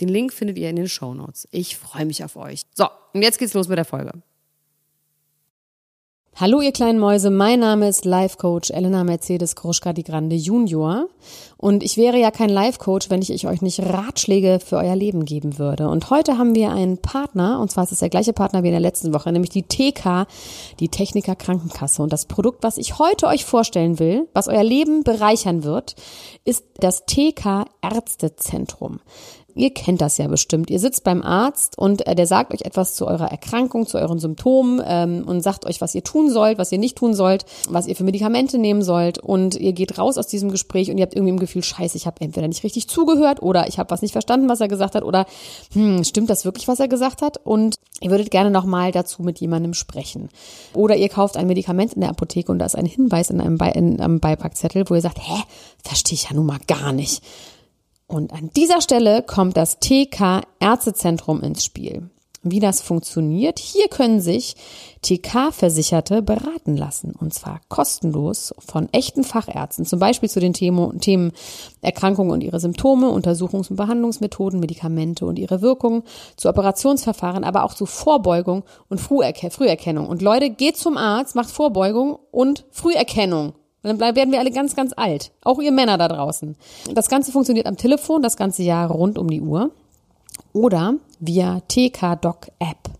Den Link findet ihr in den Show Notes. Ich freue mich auf euch. So, und jetzt geht's los mit der Folge. Hallo ihr kleinen Mäuse, mein Name ist Life Coach Elena Mercedes Kruschka die Grande Junior und ich wäre ja kein Life Coach, wenn ich euch nicht Ratschläge für euer Leben geben würde. Und heute haben wir einen Partner und zwar ist es der gleiche Partner wie in der letzten Woche, nämlich die TK, die Techniker Krankenkasse und das Produkt, was ich heute euch vorstellen will, was euer Leben bereichern wird, ist das TK Ärztezentrum. Ihr kennt das ja bestimmt. Ihr sitzt beim Arzt und äh, der sagt euch etwas zu eurer Erkrankung, zu euren Symptomen ähm, und sagt euch, was ihr tun sollt, was ihr nicht tun sollt, was ihr für Medikamente nehmen sollt. Und ihr geht raus aus diesem Gespräch und ihr habt irgendwie im Gefühl, scheiße, ich habe entweder nicht richtig zugehört oder ich habe was nicht verstanden, was er gesagt hat oder hm, stimmt das wirklich, was er gesagt hat? Und ihr würdet gerne nochmal dazu mit jemandem sprechen. Oder ihr kauft ein Medikament in der Apotheke und da ist ein Hinweis in einem, Be in einem Beipackzettel, wo ihr sagt, hä, verstehe ich ja nun mal gar nicht. Und an dieser Stelle kommt das TK Ärztezentrum ins Spiel. Wie das funktioniert, hier können sich TK-Versicherte beraten lassen. Und zwar kostenlos von echten Fachärzten, zum Beispiel zu den Themen Erkrankungen und ihre Symptome, Untersuchungs- und Behandlungsmethoden, Medikamente und ihre Wirkung, zu Operationsverfahren, aber auch zu Vorbeugung und Früherkennung. Und Leute, geht zum Arzt, macht Vorbeugung und Früherkennung. Und dann werden wir alle ganz, ganz alt. Auch ihr Männer da draußen. Das Ganze funktioniert am Telefon das ganze Jahr rund um die Uhr. Oder via TK Doc App.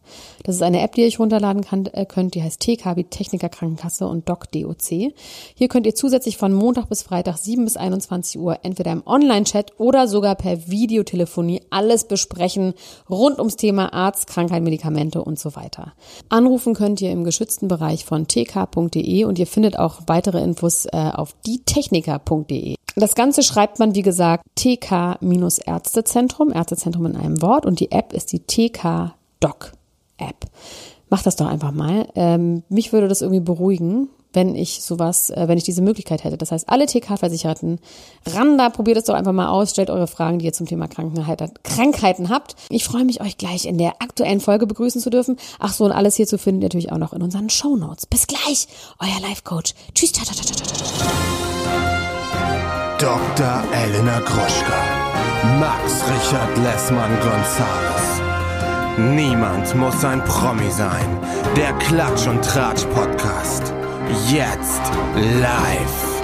Das ist eine App, die ihr euch runterladen kann, äh, könnt. Die heißt TK wie Techniker Krankenkasse und Doc DOC. Hier könnt ihr zusätzlich von Montag bis Freitag 7 bis 21 Uhr entweder im Online-Chat oder sogar per Videotelefonie alles besprechen rund ums Thema Arzt, Krankheit, Medikamente und so weiter. Anrufen könnt ihr im geschützten Bereich von tk.de und ihr findet auch weitere Infos äh, auf dietechniker.de. Das Ganze schreibt man, wie gesagt, TK-Ärztezentrum, Ärztezentrum in einem Wort und die App ist die TK Doc App. Mach das doch einfach mal. Ähm, mich würde das irgendwie beruhigen, wenn ich sowas, äh, wenn ich diese Möglichkeit hätte. Das heißt, alle TK-Versicherten, ran da, probiert es doch einfach mal aus, stellt eure Fragen, die ihr zum Thema Krankheiten habt. Ich freue mich, euch gleich in der aktuellen Folge begrüßen zu dürfen. Ach so, und alles hierzu findet ihr natürlich auch noch in unseren Show Notes. Bis gleich, euer Life Coach. Tschüss. Ciao, ciao, ciao. Dr. Elena Groschka. Max Richard Lessmann Gonzales. Niemand muss ein Promi sein. Der Klatsch und Tratsch Podcast. Jetzt live.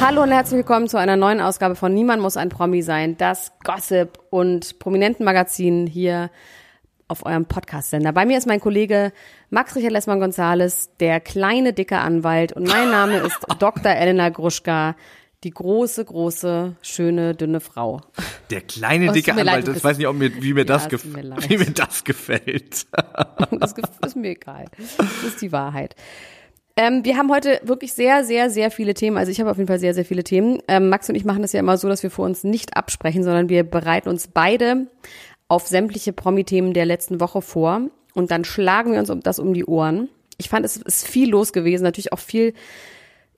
Hallo und herzlich willkommen zu einer neuen Ausgabe von Niemand muss ein Promi sein. Das Gossip und Prominentenmagazin hier auf eurem Podcast-Sender. Bei mir ist mein Kollege Max Richard Lessmann Gonzales, der kleine, dicke Anwalt. Und mein Name ist Dr. Elena Gruschka, die große, große, schöne, dünne Frau. Der kleine, oh, dicke Anwalt, ich weiß nicht, ob mir, wie, mir ja, das mir wie mir das gefällt. das ist mir egal. Das ist die Wahrheit. Ähm, wir haben heute wirklich sehr, sehr, sehr viele Themen. Also ich habe auf jeden Fall sehr, sehr viele Themen. Ähm, Max und ich machen das ja immer so, dass wir vor uns nicht absprechen, sondern wir bereiten uns beide auf sämtliche Promi-Themen der letzten Woche vor und dann schlagen wir uns um das um die Ohren. Ich fand, es ist viel los gewesen, natürlich auch viel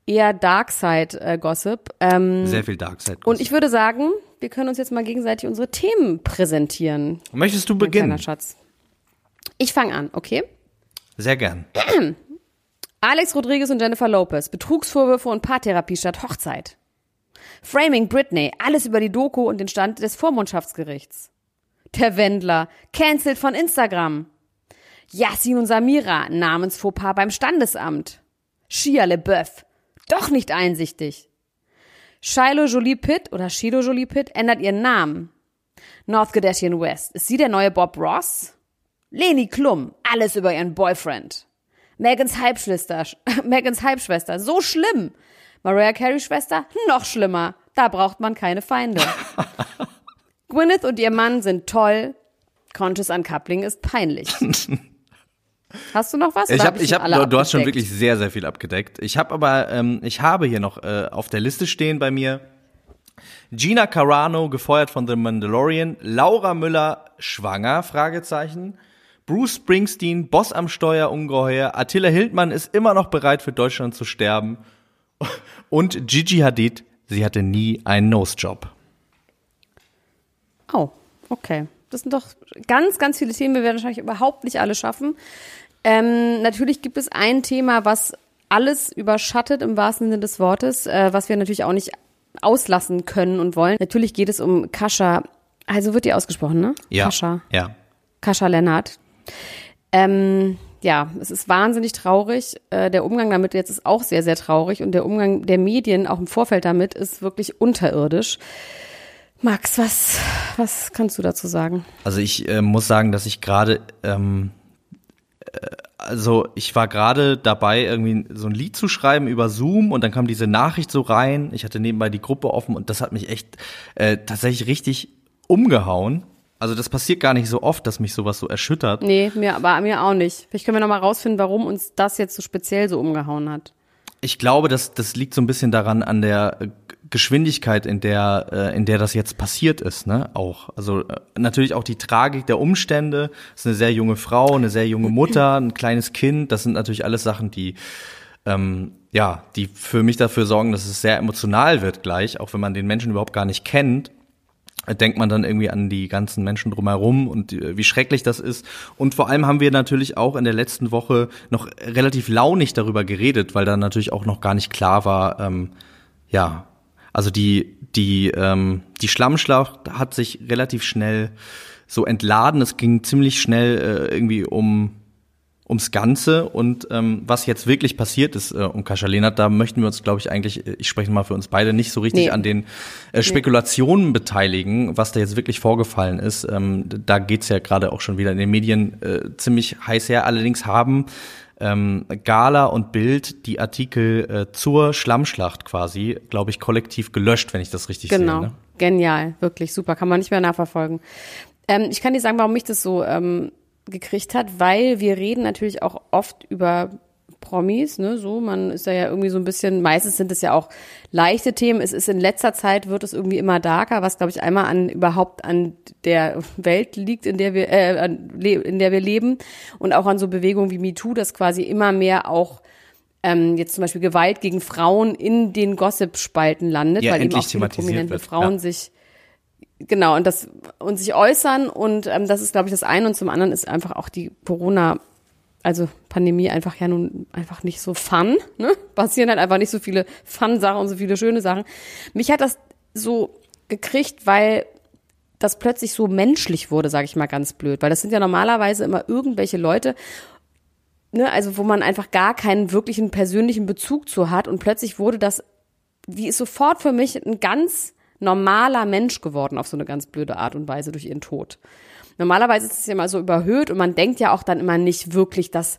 eher Darkside-Gossip. Ähm, Sehr viel Darkside-Gossip. Und ich würde sagen, wir können uns jetzt mal gegenseitig unsere Themen präsentieren. Möchtest du beginnen? Schatz. Ich fange an, okay? Sehr gern. Alex Rodriguez und Jennifer Lopez, Betrugsvorwürfe und Paartherapie statt Hochzeit. Framing Britney, alles über die Doku und den Stand des Vormundschaftsgerichts. Der Wendler, cancelled von Instagram. Yassin und Samira, Namensfauxpas beim Standesamt. Shia LeBeouf, doch nicht einsichtig. Shiloh Jolie Pitt oder Shiloh Jolie Pitt ändert ihren Namen. North Kardashian West, ist sie der neue Bob Ross? Leni Klum, alles über ihren Boyfriend. Megans Halbschwester, Megans Halbschwester, so schlimm. Mariah Carey Schwester, noch schlimmer. Da braucht man keine Feinde. Gwyneth und ihr Mann sind toll. Conscious Uncoupling ist peinlich. Hast du noch was? Ich habe, ich habe, du, du hast schon wirklich sehr, sehr viel abgedeckt. Ich habe aber, ähm, ich habe hier noch äh, auf der Liste stehen bei mir Gina Carano gefeuert von The Mandalorian, Laura Müller schwanger? Fragezeichen. Bruce Springsteen, Boss am Steuer, ungeheuer. Attila Hildmann ist immer noch bereit für Deutschland zu sterben. Und Gigi Hadid, sie hatte nie einen Nose-Job. Oh, okay. Das sind doch ganz, ganz viele Themen. Wir werden wahrscheinlich überhaupt nicht alle schaffen. Ähm, natürlich gibt es ein Thema, was alles überschattet im wahrsten Sinne des Wortes, äh, was wir natürlich auch nicht auslassen können und wollen. Natürlich geht es um Kascha. Also wird die ausgesprochen, ne? Ja. Kascha. Ja. Kascha Lennart. Ähm, ja, es ist wahnsinnig traurig. Äh, der Umgang damit jetzt ist auch sehr, sehr traurig und der Umgang der Medien auch im Vorfeld damit ist wirklich unterirdisch. Max, was, was kannst du dazu sagen? Also ich äh, muss sagen, dass ich gerade, ähm, äh, also ich war gerade dabei, irgendwie so ein Lied zu schreiben über Zoom und dann kam diese Nachricht so rein. Ich hatte nebenbei die Gruppe offen und das hat mich echt äh, tatsächlich richtig umgehauen. Also das passiert gar nicht so oft, dass mich sowas so erschüttert. Nee, mir, aber mir auch nicht. Vielleicht können wir noch mal rausfinden, warum uns das jetzt so speziell so umgehauen hat. Ich glaube, das, das liegt so ein bisschen daran an der äh, Geschwindigkeit, in der, äh, in der das jetzt passiert ist, ne? Auch. Also äh, natürlich auch die Tragik der Umstände. Ist eine sehr junge Frau, eine sehr junge Mutter, ein kleines Kind. Das sind natürlich alles Sachen, die ähm, ja, die für mich dafür sorgen, dass es sehr emotional wird gleich, auch wenn man den Menschen überhaupt gar nicht kennt denkt man dann irgendwie an die ganzen Menschen drumherum und wie schrecklich das ist. Und vor allem haben wir natürlich auch in der letzten Woche noch relativ launig darüber geredet, weil da natürlich auch noch gar nicht klar war, ähm, ja, also die, die, ähm, die Schlammschlacht hat sich relativ schnell so entladen. Es ging ziemlich schnell äh, irgendwie um ums Ganze und ähm, was jetzt wirklich passiert ist äh, um Kascha da möchten wir uns, glaube ich, eigentlich, äh, ich spreche mal für uns beide, nicht so richtig nee. an den äh, Spekulationen nee. beteiligen, was da jetzt wirklich vorgefallen ist. Ähm, da geht's ja gerade auch schon wieder in den Medien äh, ziemlich heiß her. Allerdings haben ähm, Gala und Bild die Artikel äh, zur Schlammschlacht quasi, glaube ich, kollektiv gelöscht, wenn ich das richtig genau. sehe. Genau, genial, wirklich super, kann man nicht mehr nachverfolgen. Ähm, ich kann dir sagen, warum mich das so ähm, gekriegt hat, weil wir reden natürlich auch oft über Promis, ne, so, man ist da ja irgendwie so ein bisschen, meistens sind es ja auch leichte Themen. Es ist in letzter Zeit wird es irgendwie immer darker, was glaube ich einmal an überhaupt an der Welt liegt, in der wir äh, in der wir leben und auch an so Bewegungen wie MeToo, dass quasi immer mehr auch ähm, jetzt zum Beispiel Gewalt gegen Frauen in den Gossip-Spalten landet, ja, weil eben auch viele prominente. Frauen ja. sich genau, und das und sich äußern und ähm, das ist, glaube ich, das eine und zum anderen ist einfach auch die Corona, also Pandemie einfach ja nun einfach nicht so fun, ne? Passieren halt einfach nicht so viele Fun-Sachen und so viele schöne Sachen. Mich hat das so gekriegt, weil das plötzlich so menschlich wurde, sage ich mal ganz blöd, weil das sind ja normalerweise immer irgendwelche Leute, ne, also wo man einfach gar keinen wirklichen persönlichen Bezug zu hat und plötzlich wurde das, wie ist sofort für mich ein ganz normaler Mensch geworden auf so eine ganz blöde Art und Weise durch ihren Tod. Normalerweise ist es ja immer so überhöht und man denkt ja auch dann immer nicht wirklich, dass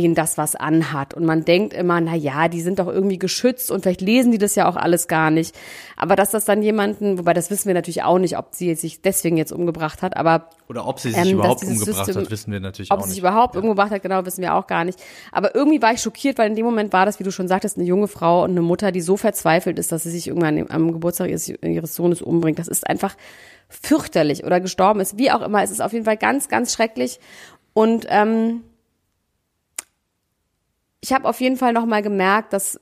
denen das was anhat. Und man denkt immer, na ja, die sind doch irgendwie geschützt und vielleicht lesen die das ja auch alles gar nicht. Aber dass das dann jemanden, wobei das wissen wir natürlich auch nicht, ob sie sich deswegen jetzt umgebracht hat, aber. Oder ob sie sich ähm, überhaupt umgebracht System, hat, wissen wir natürlich auch nicht. Ob sie sich überhaupt ja. umgebracht hat, genau, wissen wir auch gar nicht. Aber irgendwie war ich schockiert, weil in dem Moment war das, wie du schon sagtest, eine junge Frau und eine Mutter, die so verzweifelt ist, dass sie sich irgendwann am Geburtstag ihres, ihres Sohnes umbringt. Das ist einfach fürchterlich oder gestorben ist, wie auch immer. Es ist auf jeden Fall ganz, ganz schrecklich. Und ähm, ich habe auf jeden Fall noch mal gemerkt, dass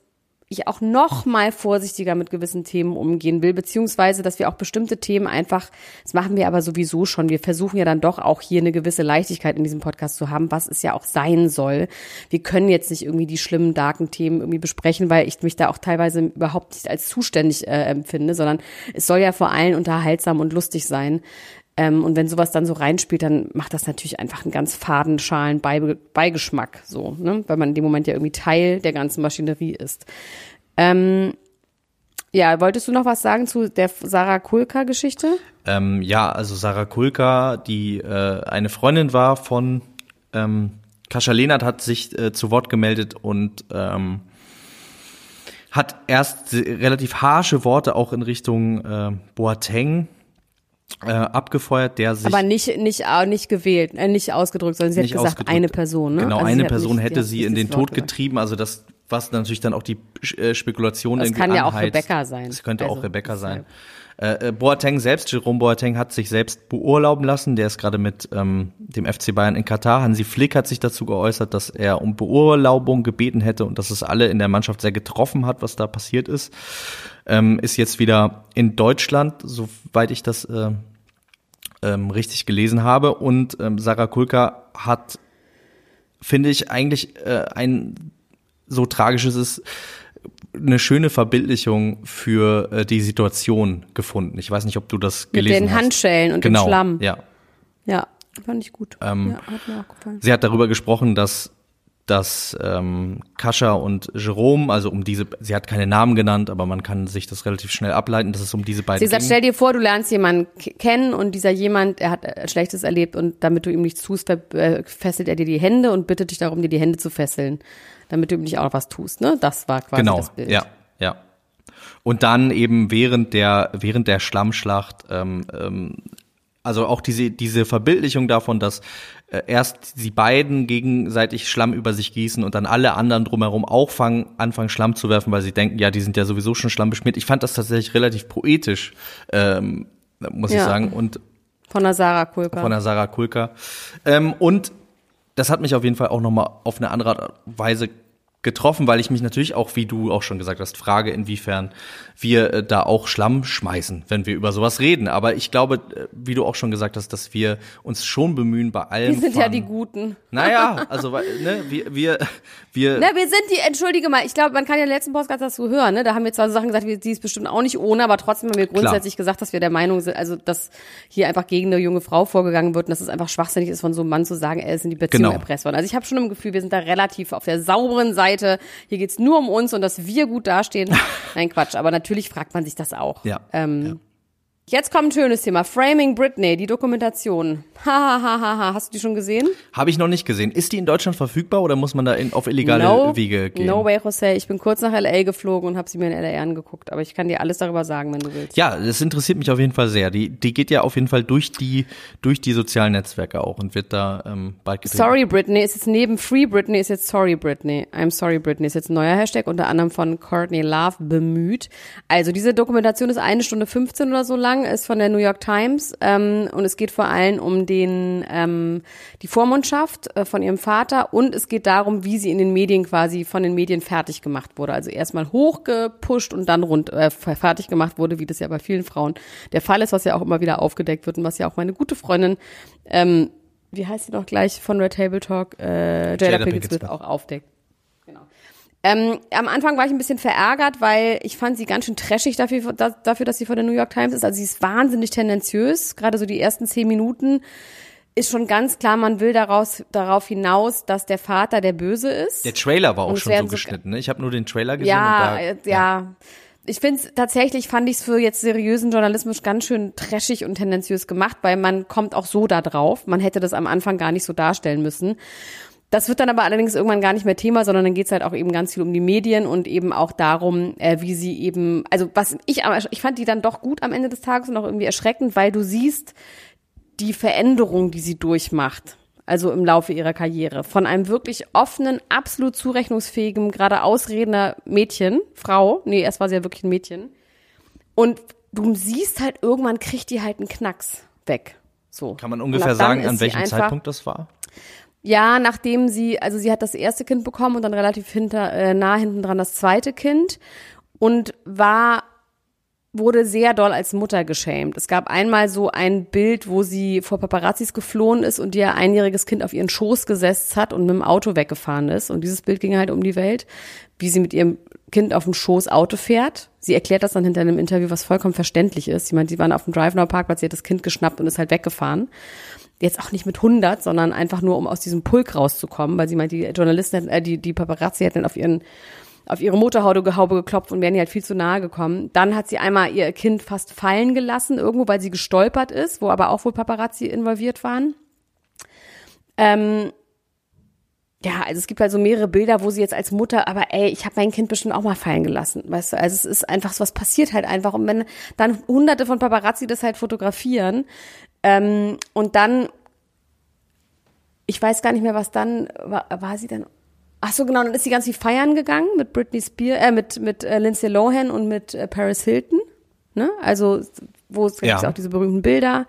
ich auch noch mal vorsichtiger mit gewissen Themen umgehen will, beziehungsweise, dass wir auch bestimmte Themen einfach, das machen wir aber sowieso schon, wir versuchen ja dann doch auch hier eine gewisse Leichtigkeit in diesem Podcast zu haben, was es ja auch sein soll. Wir können jetzt nicht irgendwie die schlimmen, darken Themen irgendwie besprechen, weil ich mich da auch teilweise überhaupt nicht als zuständig äh, empfinde, sondern es soll ja vor allem unterhaltsam und lustig sein. Ähm, und wenn sowas dann so reinspielt, dann macht das natürlich einfach einen ganz faden, schalen Beigeschmack, so, ne? Weil man in dem Moment ja irgendwie Teil der ganzen Maschinerie ist. Ähm, ja, wolltest du noch was sagen zu der Sarah Kulka-Geschichte? Ähm, ja, also Sarah Kulka, die äh, eine Freundin war von ähm, Kascha Lehnert, hat sich äh, zu Wort gemeldet und ähm, hat erst relativ harsche Worte auch in Richtung äh, Boateng äh, abgefeuert, der sich Aber nicht, nicht, äh, nicht gewählt, äh, nicht ausgedrückt, sondern sie nicht hat gesagt, eine Person, ne? Genau, Also eine Person nicht- hätte sie in den Tod gesagt. getrieben, also das was natürlich dann auch die äh, Spekulation Das irgendwie kann ja auch. Rebecca sein. Das könnte auch Also, Rebecca sein. deshalb. Äh, äh, Boateng selbst, Jerome Boateng hat sich selbst beurlauben lassen. Der ist gerade mit ähm, dem FC Bayern in Katar. Hansi Flick hat sich dazu geäußert, dass er um Beurlaubung gebeten hätte und dass es alle in der Mannschaft sehr getroffen hat, was da passiert ist. Ähm, ist jetzt wieder in Deutschland, soweit ich das äh, ähm, richtig gelesen habe. Und ähm, Sarah Kulka hat, finde ich, eigentlich äh, ein so tragisches ist, eine schöne Verbildlichung für äh, die Situation gefunden. Ich weiß nicht, ob du das Mit gelesen den hast. Handschellen und genau, dem Schlamm. Ja. Ja, fand ich gut. Ähm, ja, hat mir auch gefallen. Sie hat darüber gesprochen, dass dass ähm, Kascha und Jerome, also um diese, sie hat keine Namen genannt, aber man kann sich das relativ schnell ableiten, dass es um diese beiden Sie sagt, ging. stell dir vor, du lernst jemanden kennen und dieser jemand, er hat äh, Schlechtes erlebt und damit du ihm nichts tust, äh, fesselt er dir die Hände und bittet dich darum, dir die Hände zu fesseln, damit du ihm nicht auch noch was tust, ne? Das war quasi genau, das Bild. ja, ja. Und dann eben während der während der Schlammschlacht, ähm, ähm, also auch diese diese Verbildlichung davon, dass äh, erst die beiden gegenseitig Schlamm über sich gießen und dann alle anderen drumherum auch fangen, anfangen Schlamm zu werfen, weil sie denken, ja, die sind ja sowieso schon Schlamm beschmiert. Ich fand das tatsächlich relativ poetisch, ähm, muss ich Ja. sagen. Und Von der Sarah Kulka. von der Sarah Kulka. Ähm, und das hat mich auf jeden Fall auch nochmal auf eine andere Weise getroffen, weil ich mich natürlich auch, wie du auch schon gesagt hast, frage, inwiefern wir äh, da auch Schlamm schmeißen, wenn wir über sowas reden. Aber ich glaube, äh, wie du auch schon gesagt hast, dass wir uns schon bemühen bei allem. Wir sind ja von- die Guten. Naja, also ne, wir, wir, wir Na, wir sind die, entschuldige mal, ich glaube, man kann ja in den letzten Podcast dazu hören, ne? Da haben wir zwar so Sachen gesagt, die ist bestimmt auch nicht ohne, aber trotzdem haben wir grundsätzlich gesagt, dass wir der Meinung sind, also, dass hier einfach gegen eine junge Frau vorgegangen wird und dass es einfach schwachsinnig ist, von so einem Mann zu sagen, er ist in die Beziehung Genau. erpresst worden. Also ich habe schon im Gefühl, wir sind da relativ auf der sauberen Seite. Hier geht's nur um uns und dass wir gut dastehen. Nein, Quatsch, aber natürlich fragt man sich das auch. ja, Ähm, Jetzt kommt ein schönes Thema. Framing Britney, die Dokumentation. Hahaha, hast du die schon gesehen? habe ich noch nicht gesehen. Ist die in Deutschland verfügbar oder muss man da in, auf illegale Wege gehen? No way, Jose. Ich bin kurz nach L.A. geflogen und habe sie mir in L.A. angeguckt. Aber ich kann dir alles darüber sagen, wenn du willst. Ja, das interessiert mich auf jeden Fall sehr. Die, die geht ja auf jeden Fall durch die, durch die sozialen Netzwerke auch und wird da ähm, bald gedreht. Sorry Britney ist jetzt neben Free Britney ist jetzt Sorry Britney. I'm sorry Britney ist jetzt ein neuer Hashtag, unter anderem von Courtney Love bemüht. Also diese Dokumentation ist eine Stunde 15 oder so lang, ist von der New York Times ähm, und es geht vor allem um den ähm, die Vormundschaft äh, von ihrem Vater und es geht darum, wie sie in den Medien quasi von den Medien fertig gemacht wurde. Also erstmal hochgepusht und dann rund äh, fertig gemacht wurde, wie das ja bei vielen Frauen der Fall ist, was ja auch immer wieder aufgedeckt wird und was ja auch meine gute Freundin ähm, wie heißt sie noch gleich von Red Table Talk, äh, Jada, Jada Pinkett Smith. auch aufdeckt. Genau. Ähm, am Anfang war ich ein bisschen verärgert, weil ich fand sie ganz schön trashig dafür, da- dafür, dass sie von der New York Times ist. Also sie ist wahnsinnig tendenziös. Gerade so die ersten zehn Minuten ist schon ganz klar, man will daraus, darauf hinaus, dass der Vater der Böse ist. Der Trailer war auch schon so geschnitten. Ne? Ich habe nur den Trailer gesehen. Ja, da, äh, ja. Ich finde tatsächlich fand ich es für jetzt seriösen Journalismus ganz schön trashig und tendenziös gemacht, weil man kommt auch so da drauf. Man hätte das am Anfang gar nicht so darstellen müssen. Das wird dann aber allerdings irgendwann gar nicht mehr Thema, sondern dann geht's halt auch eben ganz viel um die Medien und eben auch darum, äh, wie sie eben, also was ich, aber ich fand die dann doch gut am Ende des Tages und auch irgendwie erschreckend, weil du siehst die Veränderung, die sie durchmacht. Also im Laufe ihrer Karriere. Von einem wirklich offenen, absolut zurechnungsfähigen, gerade ausredender Mädchen, Frau, nee, erst war sie ja wirklich ein Mädchen. Und du siehst halt, irgendwann kriegt die halt einen Knacks weg. So. Kann man ungefähr sagen, an welchem Zeitpunkt das war? Ja, nachdem sie, also sie hat das erste Kind bekommen und dann relativ hinter, äh, nah hinten dran das zweite Kind und war, wurde sehr doll als Mutter geschämt. Es gab einmal so ein Bild, wo sie vor Paparazzis geflohen ist und ihr einjähriges Kind auf ihren Schoß gesetzt hat und mit dem Auto weggefahren ist. Und dieses Bild ging halt um die Welt, wie sie mit ihrem Kind auf dem Schoß Auto fährt. Sie erklärt das dann hinter einem Interview, was vollkommen verständlich ist. Sie meint, sie waren auf dem Drive-Now-Parkplatz, sie hat das Kind geschnappt und ist halt weggefahren jetzt auch nicht mit 100, sondern einfach nur, um aus diesem Pulk rauszukommen, weil sie meint, die Journalisten, hätten, äh, die, die Paparazzi hätten auf ihren auf ihre Motorhaube Haube geklopft und wären ihr halt viel zu nahe gekommen. Dann hat sie einmal ihr Kind fast fallen gelassen, irgendwo, weil sie gestolpert ist, wo aber auch wohl Paparazzi involviert waren. Ähm, ja, also es gibt halt so mehrere Bilder, wo sie jetzt als Mutter, aber ey, ich habe mein Kind bestimmt auch mal fallen gelassen, weißt du? Also es ist einfach so, was passiert halt einfach. Und wenn dann hunderte von Paparazzi das halt fotografieren ähm, und dann, ich weiß gar nicht mehr, was dann, war, war sie dann, ach so genau, dann ist sie ganz viel feiern gegangen mit Britney Spears, äh, mit, mit äh, Lindsay Lohan und mit äh, Paris Hilton, ne? Also wo es Ja. auch diese berühmten Bilder,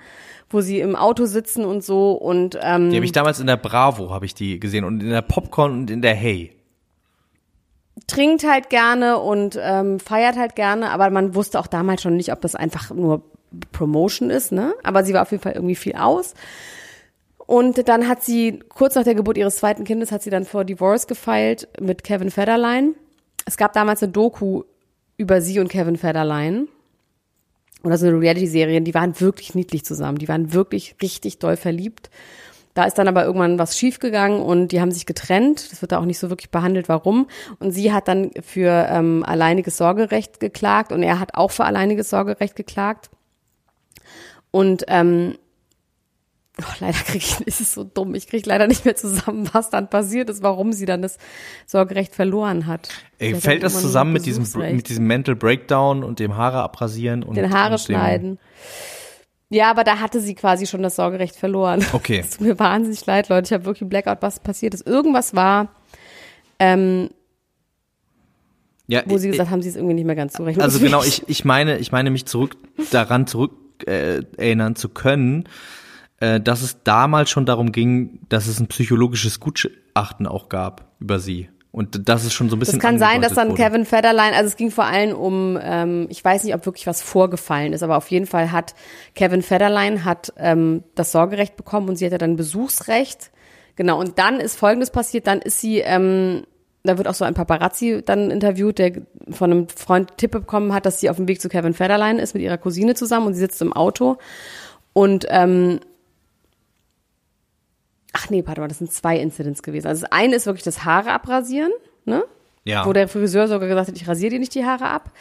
wo sie im Auto sitzen und so und ähm, Die habe ich damals in der Bravo, habe ich die gesehen und in der Popcorn und in der Hey. trinkt halt gerne und ähm, feiert halt gerne, aber man wusste auch damals schon nicht, ob das einfach nur Promotion ist, ne? Aber sie war auf jeden Fall irgendwie viel aus. Und dann hat sie, kurz nach der Geburt ihres zweiten Kindes, hat sie dann vor Divorce gefeilt mit Kevin Federline. Es gab damals eine Doku über sie und Kevin Federline. Oder so eine Reality-Serie, die waren wirklich niedlich zusammen. Die waren wirklich richtig doll verliebt. Da ist dann aber irgendwann was schiefgegangen und die haben sich getrennt. Das wird da auch nicht so wirklich behandelt, warum. Und sie hat dann für ähm, alleiniges Sorgerecht geklagt und er hat auch für alleiniges Sorgerecht geklagt. Und ähm, oh, leider kriege ich, ist es so dumm, ich kriege leider nicht mehr zusammen, was dann passiert ist, warum sie dann das Sorgerecht verloren hat. Ey, fällt das zusammen mit diesem, mit diesem Mental Breakdown und dem Haare abrasieren und den Haare und schneiden. Ja, aber da hatte sie quasi schon das Sorgerecht verloren. Okay. Es tut mir wahnsinnig leid, Leute. Ich habe wirklich einen Blackout, was passiert ist. Irgendwas war, ähm, Ja, wo sie ich- gesagt haben, sie ist irgendwie nicht mehr ganz zurecht. Also genau, ich, ich meine, ich meine mich zurück daran zurück äh, erinnern zu können, äh, dass es damals schon darum ging, dass es ein psychologisches Gutachten auch gab über sie. Und das ist schon so ein bisschen Das kann sein, dass dann wurde. Kevin Federline, also es ging vor allem um, ähm, ich weiß nicht, ob wirklich was vorgefallen ist, aber auf jeden Fall hat Kevin Federline hat ähm, das Sorgerecht bekommen und sie hatte dann Besuchsrecht. Genau, und dann ist Folgendes passiert, dann ist sie, ähm, da wird auch so ein Paparazzi dann interviewt, der von einem Freund Tipp bekommen hat, dass sie auf dem Weg zu Kevin Federline ist mit ihrer Cousine zusammen und sie sitzt im Auto und ähm, Ach nee, warte mal, das sind zwei Incidents gewesen. Also das eine ist wirklich das Haare abrasieren, ne? Ja. Wo der Friseur sogar gesagt hat, ich rasiere dir nicht die Haare ab.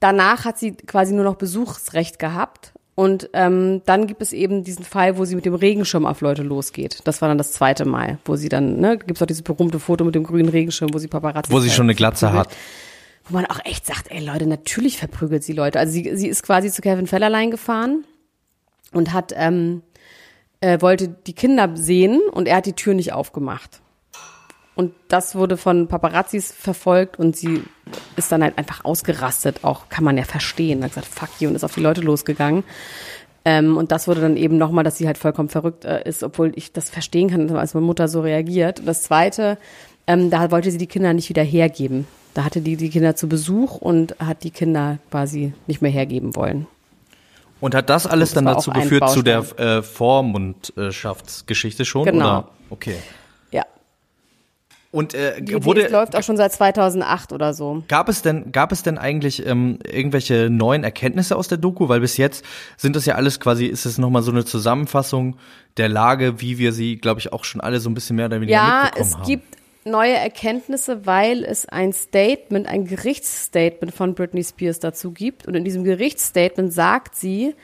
Danach hat sie quasi nur noch Besuchsrecht gehabt. Und ähm, dann gibt es eben diesen Fall, wo sie mit dem Regenschirm auf Leute losgeht. Das war dann das zweite Mal, wo sie dann, ne, gibt es auch dieses berühmte Foto mit dem grünen Regenschirm, wo sie Paparazzi wo sie schon eine Glatze hat. wo man auch echt sagt, ey Leute, natürlich verprügelt sie Leute. Also sie, sie ist quasi zu Kevin Fellerlein gefahren und hat ähm, äh, wollte die Kinder sehen und er hat die Tür nicht aufgemacht. Und das wurde von Paparazzis verfolgt und sie ist dann halt einfach ausgerastet, auch kann man ja verstehen. Hat gesagt, fuck you und ist auf die Leute losgegangen. Ähm, und das wurde dann eben nochmal, dass sie halt vollkommen verrückt äh, ist, obwohl ich das verstehen kann, als meine Mutter so reagiert. Und das Zweite, ähm, da wollte sie die Kinder nicht wieder hergeben. Da hatte die die Kinder zu Besuch und hat die Kinder quasi nicht mehr hergeben wollen. Und hat das alles Das dann dazu geführt zu der äh, Vormundschaftsgeschichte schon? Genau. Oder? Okay. Ja. Und äh, Die, wurde die läuft auch schon seit 2008 oder so. Gab es denn, gab es denn eigentlich ähm, irgendwelche neuen Erkenntnisse aus der Doku? Weil bis jetzt sind das ja alles quasi, ist es nochmal so eine Zusammenfassung der Lage, wie wir sie, glaube ich, auch schon alle so ein bisschen mehr oder weniger Ja, mitbekommen es haben. gibt neue Erkenntnisse, weil es ein Statement, ein Gerichtsstatement von Britney Spears dazu gibt. Und in diesem Gerichtsstatement sagt sie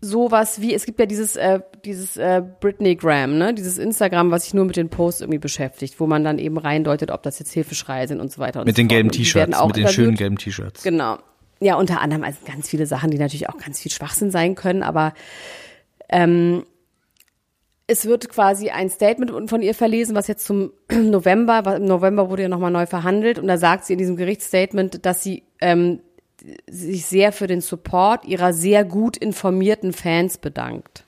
sowas wie, es gibt ja dieses, äh, dieses äh, Britneygram, ne, dieses Instagram, was sich nur mit den Posts irgendwie beschäftigt, wo man dann eben reindeutet, ob das jetzt Hilfeschreie sind und so weiter und mit so den fort. gelben T-Shirts, mit den schönen gelben T-Shirts. Genau. Ja, unter anderem also ganz viele Sachen, die natürlich auch ganz viel Schwachsinn sein können, aber ähm, es wird quasi ein Statement von ihr verlesen, was jetzt zum November, was im November wurde ja nochmal neu verhandelt und da sagt sie in diesem Gerichtsstatement, dass sie ähm, sich sehr für den Support ihrer sehr gut informierten Fans bedankt.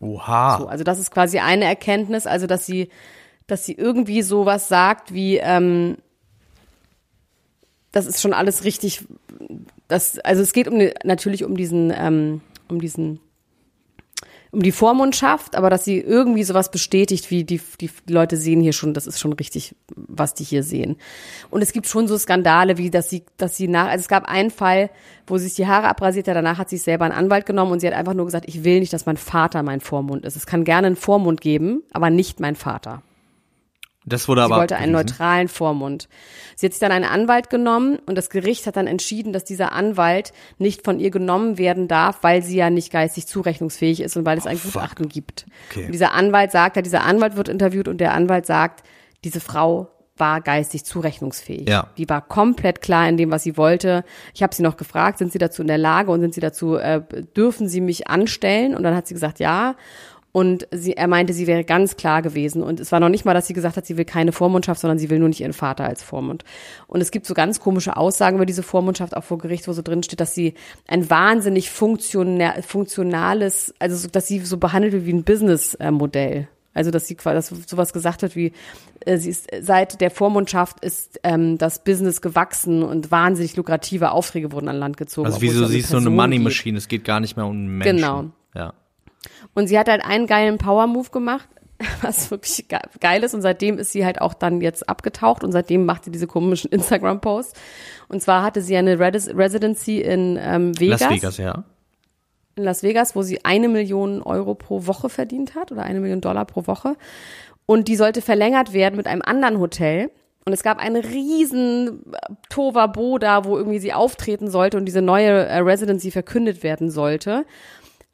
Oha. So, also das ist quasi eine Erkenntnis, also dass sie, dass sie irgendwie sowas sagt wie, ähm, das ist schon alles richtig. Das, also es geht um die, natürlich um diesen, ähm, um diesen, um die Vormundschaft, aber dass sie irgendwie sowas bestätigt, wie die, die Leute sehen hier schon, das ist schon richtig, was die hier sehen. Und es gibt schon so Skandale, wie dass sie, dass sie nach, also es gab einen Fall, wo sie sich die Haare abrasiert hat, danach hat sie sich selber einen Anwalt genommen und sie hat einfach nur gesagt, ich will nicht, dass mein Vater mein Vormund ist. Es kann gerne einen Vormund geben, aber nicht mein Vater. Das wurde Sie aber wollte einen neutralen Vormund. Sie hat sich dann einen Anwalt genommen und das Gericht hat dann entschieden, dass dieser Anwalt nicht von ihr genommen werden darf, weil sie ja nicht geistig zurechnungsfähig ist und weil es ein Gutachten gibt. Okay. Und dieser Anwalt sagt, ja, dieser Anwalt wird interviewt und der Anwalt sagt, diese Frau war geistig zurechnungsfähig. Ja. Die war komplett klar in dem, was sie wollte. Ich habe sie noch gefragt, sind Sie dazu in der Lage und sind Sie dazu, äh, dürfen Sie mich anstellen? Und dann hat sie gesagt, ja. Und sie, er meinte, sie wäre ganz klar gewesen. Und es war noch nicht mal, dass sie gesagt hat, sie will keine Vormundschaft, sondern sie will nur nicht ihren Vater als Vormund. Und es gibt so ganz komische Aussagen über diese Vormundschaft, auch vor Gericht, wo so drin steht, dass sie ein wahnsinnig funktional, funktionales, also so, dass sie so behandelt wird wie ein Businessmodell. Also dass sie quasi dass sowas gesagt wird wie äh, sie ist seit der Vormundschaft ist ähm, das Business gewachsen und wahnsinnig lukrative Aufträge wurden an Land gezogen. Also wieso es sie ist so eine Money geht. Machine, es geht gar nicht mehr um Menschen. Genau. Und sie hat halt einen geilen Power-Move gemacht, was wirklich ge- geil ist. Und seitdem ist sie halt auch dann jetzt abgetaucht und seitdem macht sie diese komischen Instagram-Posts. Und zwar hatte sie eine Redis- Residency in ähm, Vegas, Las Vegas, ja. in Las Vegas, wo sie eine Million Euro pro Woche verdient hat oder eine Million Dollar pro Woche. Und die sollte verlängert werden mit einem anderen Hotel. Und es gab einen riesen Tovabo da, wo irgendwie sie auftreten sollte und diese neue äh, Residency verkündet werden sollte.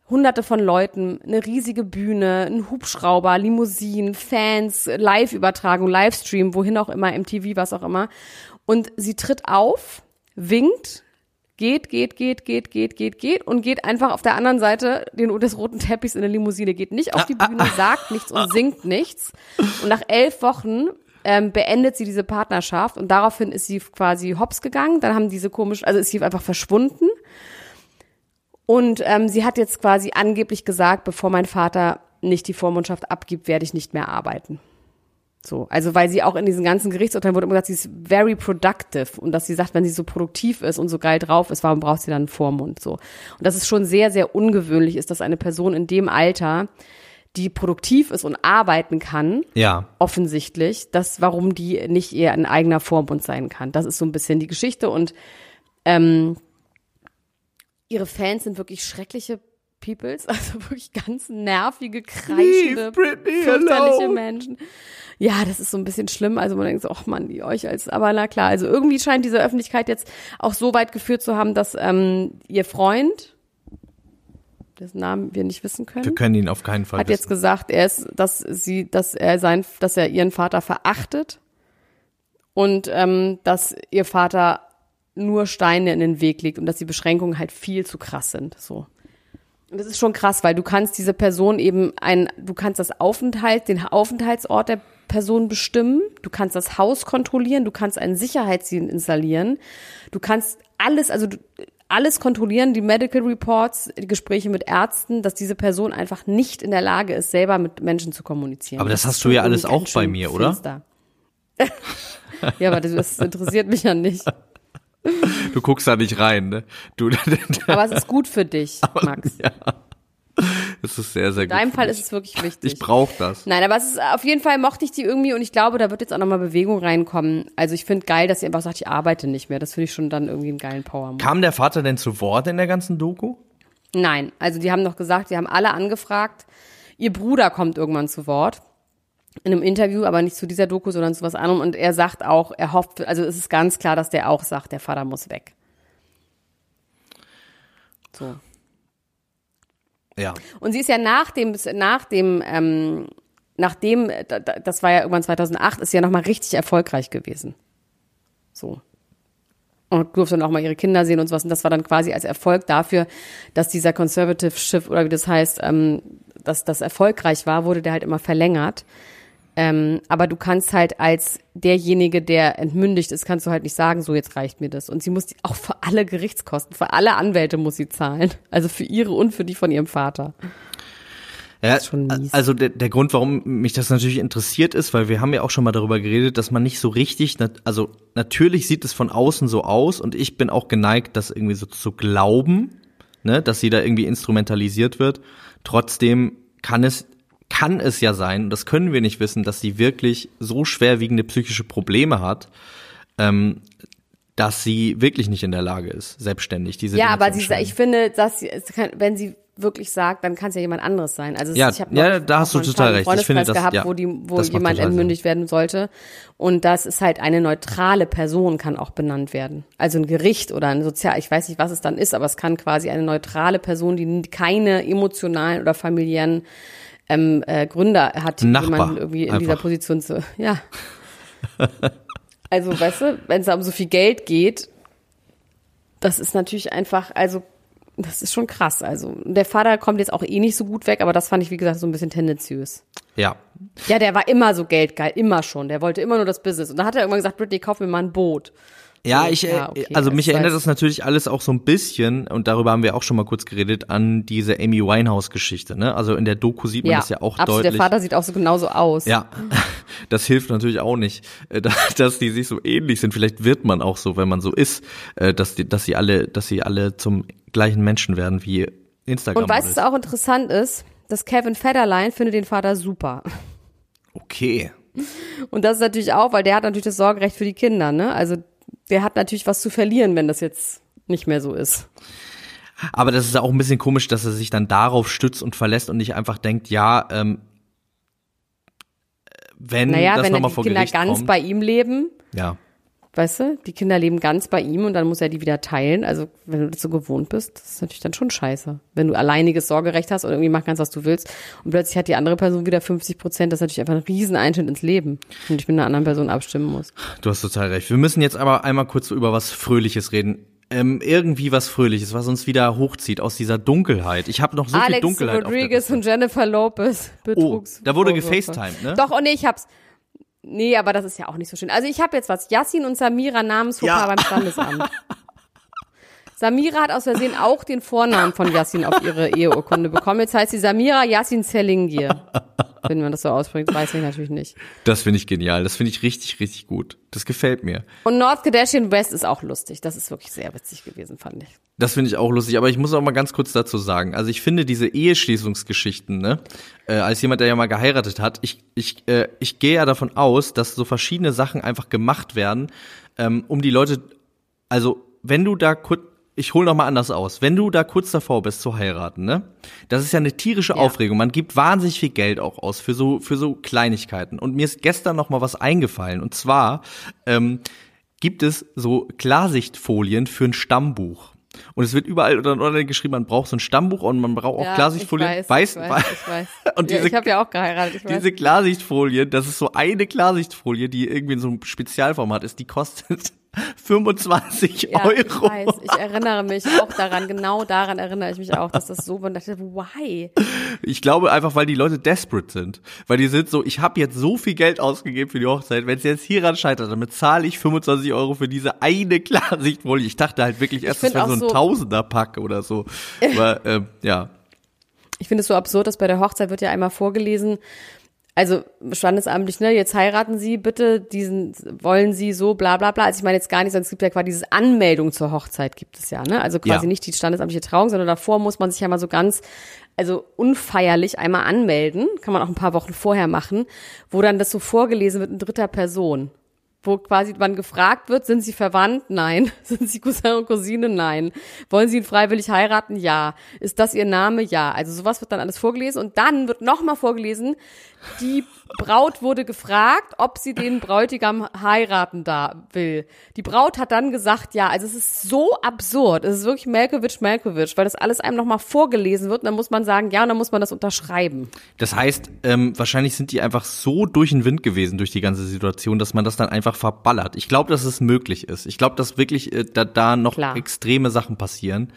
Hunderte von Leuten, eine riesige Bühne, ein Hubschrauber, Limousinen, Fans, Live-Übertragung, Livestream, wohin auch immer, MTV, was auch immer. Und sie tritt auf, winkt, geht, geht, geht, geht, geht, geht, geht und geht einfach auf der anderen Seite den, des roten Teppichs in der Limousine, geht nicht auf die Bühne, sagt nichts und singt nichts. Und nach elf Wochen ähm, beendet sie diese Partnerschaft und daraufhin ist sie quasi hops gegangen. Dann haben diese komisch, also ist sie einfach verschwunden. Und ähm, sie hat jetzt quasi angeblich gesagt, bevor mein Vater nicht die Vormundschaft abgibt, werde ich nicht mehr arbeiten. So, also weil sie auch in diesen ganzen Gerichtsurteilen wurde immer gesagt, sie ist very productive und dass sie sagt, wenn sie so produktiv ist und so geil drauf ist, warum braucht sie dann einen Vormund so? Und das ist schon sehr, sehr ungewöhnlich ist, dass eine Person in dem Alter, die produktiv ist und arbeiten kann, Ja. offensichtlich, das, warum die nicht eher ein eigener Vormund sein kann. Das ist so ein bisschen die Geschichte und ähm, ihre Fans sind wirklich schreckliche Peoples, also wirklich ganz nervige, kreischende, fürchterliche. Menschen. Ja, das ist so ein bisschen schlimm. Also man denkt so, ach man, die euch als, aber na klar. Also irgendwie scheint diese Öffentlichkeit jetzt auch so weit geführt zu haben, dass ähm, ihr Freund, dessen Namen wir nicht wissen können, Wir können ihn auf keinen Fall hat jetzt wissen. gesagt, er ist, dass sie, dass er sein, dass er ihren Vater verachtet und ähm, dass ihr Vater nur Steine in den Weg legt und dass die Beschränkungen halt viel zu krass sind. So. Und das ist schon krass, weil du kannst diese Person eben ein, du kannst das Aufenthalt, den Aufenthaltsort der Person bestimmen, du kannst das Haus kontrollieren, du kannst einen Sicherheitsdienst installieren, du kannst alles, also du, alles kontrollieren, die Medical Reports, die Gespräche mit Ärzten, dass diese Person einfach nicht in der Lage ist, selber mit Menschen zu kommunizieren. Aber das ist hast du ja alles auch bei mir, oder? ja, aber das, das interessiert mich ja nicht. Du guckst da nicht rein, ne? Du, Aber es ist gut für dich, Max. ja. Es ist sehr, sehr In gut. deinem für Fall mich. ist es wirklich wichtig. Ich brauche das. Nein, aber es ist auf jeden Fall mochte ich die irgendwie und ich glaube, da wird jetzt auch nochmal Bewegung reinkommen. Also ich finde geil, dass sie einfach sagt, ich arbeite nicht mehr. Das finde ich schon dann irgendwie einen geilen Power. -Move. Kam der Vater denn zu Wort in der ganzen Doku? Nein, also die haben noch gesagt, die haben alle angefragt. Ihr Bruder kommt irgendwann zu Wort. In einem Interview, aber nicht zu dieser Doku, sondern zu was anderem. Und er sagt auch, er hofft, also es ist ganz klar, dass der auch sagt, der Vater muss weg. So. Ja. Und sie ist ja nach dem, nach dem, ähm, nachdem, da- da- das war ja irgendwann 2008, ist sie ja nochmal richtig erfolgreich gewesen. So. Und durfte dann auch mal ihre Kinder sehen und sowas. Und das war dann quasi als Erfolg dafür, dass dieser Conservative Shift oder wie das heißt, ähm, dass das erfolgreich war, wurde der halt immer verlängert. Ähm, aber du kannst halt als derjenige, der entmündigt ist, kannst du halt nicht sagen, so jetzt reicht mir das. Und sie muss die- auch für alle Gerichtskosten, für alle Anwälte muss sie zahlen. Also für ihre und für die von ihrem Vater. Ja, schon mies. also der, der Grund, warum mich das natürlich interessiert ist, weil wir haben ja auch schon mal darüber geredet, dass man nicht so richtig, also natürlich sieht es von außen so aus und ich bin auch geneigt, das irgendwie so zu glauben, ne, dass sie da irgendwie instrumentalisiert wird. Trotzdem kann es kann es ja sein, und das können wir nicht wissen, dass sie wirklich so schwerwiegende psychische Probleme hat, ähm, dass sie wirklich nicht in der Lage ist, selbstständig diese Ja, Dinge aber sie, ich finde, dass sie, wenn sie, wirklich sagt, dann kann es ja jemand anderes sein. Also Ja, ich hab ja, noch da hast du total recht. Ich finde, das- gehabt, ja, wo, die, wo jemand total Sinn. entmündigt werden sollte. Und das ist halt eine neutrale Person kann auch benannt werden. Also ein Gericht oder ein Sozial, ich weiß nicht, was es dann ist, aber es kann quasi eine neutrale Person, die keine emotionalen oder familiären ähm, äh, Gründe hat, Nachbar, jemanden irgendwie in dieser einfach. Position zu. Ja. Also, weißt du, wenn es da um so viel Geld geht, das ist natürlich einfach, also das ist schon krass. Also der Vater kommt jetzt auch eh nicht so gut weg, aber das fand ich, wie gesagt, so ein bisschen tendenziös. Ja. Ja, der war immer so geldgeil, immer schon. Der wollte immer nur das Business. Und dann hat er irgendwann gesagt, Britney, kauf mir mal ein Boot. Ja, ich, äh, ja, okay, also mich erinnert das natürlich alles auch so ein bisschen, und darüber haben wir auch schon mal kurz geredet, an diese Amy Winehouse-Geschichte, ne? Also in der Doku sieht man Ja, das ja auch absolut. deutlich. Der Vater sieht auch so genauso aus. Ja, das hilft natürlich auch nicht, äh, da- dass die sich so ähnlich sind. Vielleicht wird man auch so, wenn man so ist, äh, dass die, dass sie alle, dass sie alle zum gleichen Menschen werden wie Instagram. Und weißt du, was auch interessant ist? Dass Kevin Federline findet den Vater super. Okay. Und das ist natürlich auch, weil der hat natürlich das Sorgerecht für die Kinder, ne? Also der hat natürlich was zu verlieren, wenn das jetzt nicht mehr so ist. Aber das ist auch ein bisschen komisch, dass er sich dann darauf stützt und verlässt und nicht einfach denkt, ja, ähm, wenn Naja, das wenn nochmal die vor Kinder Gericht ganz kommt. bei ihm leben, ja. Weißt du, die Kinder leben ganz bei ihm und dann muss er die wieder teilen. Also wenn du das so gewohnt bist, das ist natürlich dann schon scheiße. Wenn du alleiniges Sorgerecht hast und irgendwie machen kannst, was du willst und plötzlich hat die andere Person wieder 50 Prozent, das ist natürlich einfach ein riesen Einschnitt ins Leben. Und ich mit einer anderen Person abstimmen muss. Du hast total recht. Wir müssen jetzt aber einmal kurz über was Fröhliches reden. Ähm, irgendwie was Fröhliches, was uns wieder hochzieht aus dieser Dunkelheit. Ich habe noch so viel Alex Dunkelheit Rodriguez auf der und Jennifer Lopez. Betrugs Oh, da wurde gefacetimed, ne? Doch, oh nee, ich hab's. Nee, aber das ist ja auch nicht so schön. Also ich habe jetzt was. Yassin und Samira Namensfauxpas Ja. beim Standesamt. Samira hat aus Versehen auch den Vornamen von Yassin auf ihre Eheurkunde bekommen. Jetzt heißt sie Samira Yassin Zellingir. Wenn man das so ausspricht, weiß ich natürlich nicht. Das finde ich genial. Das finde ich richtig, richtig gut. Das gefällt mir. Und North Kardashian West ist auch lustig. Das ist wirklich sehr witzig gewesen, fand ich. Das finde ich auch lustig, aber ich muss auch mal ganz kurz dazu sagen. Also ich finde diese Eheschließungsgeschichten, ne, äh, als jemand, der ja mal geheiratet hat, ich, ich, äh, ich gehe ja davon aus, dass so verschiedene Sachen einfach gemacht werden, ähm, um die Leute, also wenn du da kurz, ich hol noch mal anders aus, wenn du da kurz davor bist zu heiraten, ne, das ist ja eine tierische Ja. Aufregung. Man gibt wahnsinnig viel Geld auch aus für so für so Kleinigkeiten. Und mir ist gestern noch mal was eingefallen. Und zwar ähm, gibt es so Klarsichtfolien für ein Stammbuch. Und es wird überall oder online geschrieben, man braucht so ein Stammbuch und man braucht auch Klarsichtfolien. Ich weiß, Weißt- ich weiß, ich weiß. Und ja, diese- ich habe ja auch geheiratet. Weiß. Diese Klarsichtfolien, das ist so eine Klarsichtfolie, die irgendwie in so einem Spezialformat ist, die kostet 25 Ja, Euro. ich weiß, ich erinnere mich auch daran, genau daran erinnere ich mich auch, dass das so war. Und ich dachte, why? Ich glaube einfach, weil die Leute desperate sind. Weil die sind so, ich habe jetzt so viel Geld ausgegeben für die Hochzeit, wenn es jetzt hieran scheitert, dann bezahle ich 25 Euro für diese eine Klarsichtfolie. Ich dachte halt wirklich erst, das wäre so ein so- Tausender-Pack oder so. Aber ähm, ja, Ich finde es so absurd, dass bei der Hochzeit wird ja einmal vorgelesen, also standesamtlich, ne, jetzt heiraten Sie bitte, diesen, wollen Sie so, bla bla bla. Also ich meine jetzt gar nicht, sondern es gibt ja quasi diese Anmeldung zur Hochzeit gibt es ja, ne? Also quasi Ja. nicht die standesamtliche Trauung, sondern davor muss man sich ja mal so ganz, also unfeierlich einmal anmelden, kann man auch ein paar Wochen vorher machen, wo dann das so vorgelesen wird in dritter Person. Wo quasi man gefragt wird, sind Sie verwandt? Nein. Sind Sie Cousin und Cousine? Nein. Wollen Sie ihn freiwillig heiraten? Ja. Ist das Ihr Name? Ja. Also sowas wird dann alles vorgelesen und dann wird nochmal vorgelesen, die Braut wurde gefragt, ob sie den Bräutigam heiraten da will. Die Braut hat dann gesagt, ja. Also es ist so absurd. Es ist wirklich Melkowitsch, Melkowitsch, weil das alles einem nochmal vorgelesen wird und dann muss man sagen, ja, und dann muss man das unterschreiben. das heißt, ähm, wahrscheinlich sind die einfach so durch den Wind gewesen durch die ganze Situation, dass man das dann einfach verballert. Ich glaube, dass es möglich ist. Ich glaube, dass wirklich äh, da, da noch Klar. extreme Sachen passieren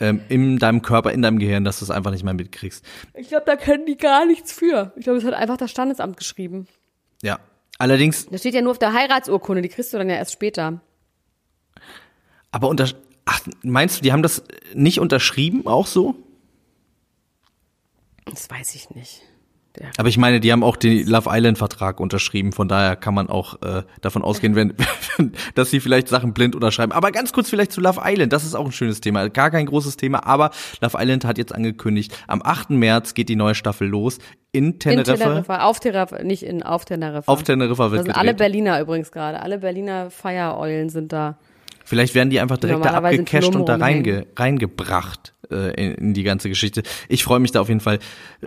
ähm, in deinem Körper, in deinem Gehirn, dass du es einfach nicht mehr mitkriegst. Ich glaube, da können die gar nichts für. Ich glaube, es hat einfach das Standesamt geschrieben. Ja. Allerdings, Das steht ja nur auf der Heiratsurkunde, die kriegst du dann ja erst später. aber unter, ach, meinst du, die haben das nicht unterschrieben, auch so? Das weiß ich nicht. Der Aber ich meine, die haben auch den Love Island Vertrag unterschrieben, von daher kann man auch äh, davon ausgehen, wenn, dass sie vielleicht Sachen blind unterschreiben. Aber ganz kurz vielleicht zu Love Island, das ist auch ein schönes Thema, gar kein großes Thema, aber Love Island hat jetzt angekündigt, am 8. März geht die neue Staffel los in in Teneriffa. Teneriffa, auf Teneriffa, nicht in, auf Teneriffa. Auf Teneriffa Da wird sind alle. Berliner übrigens gerade. Alle Berliner Feiereulen sind da. Vielleicht werden die einfach direkt da abgecasht und da reinge, reingebracht äh, in, die ganze Geschichte. Ich freue mich da auf jeden Fall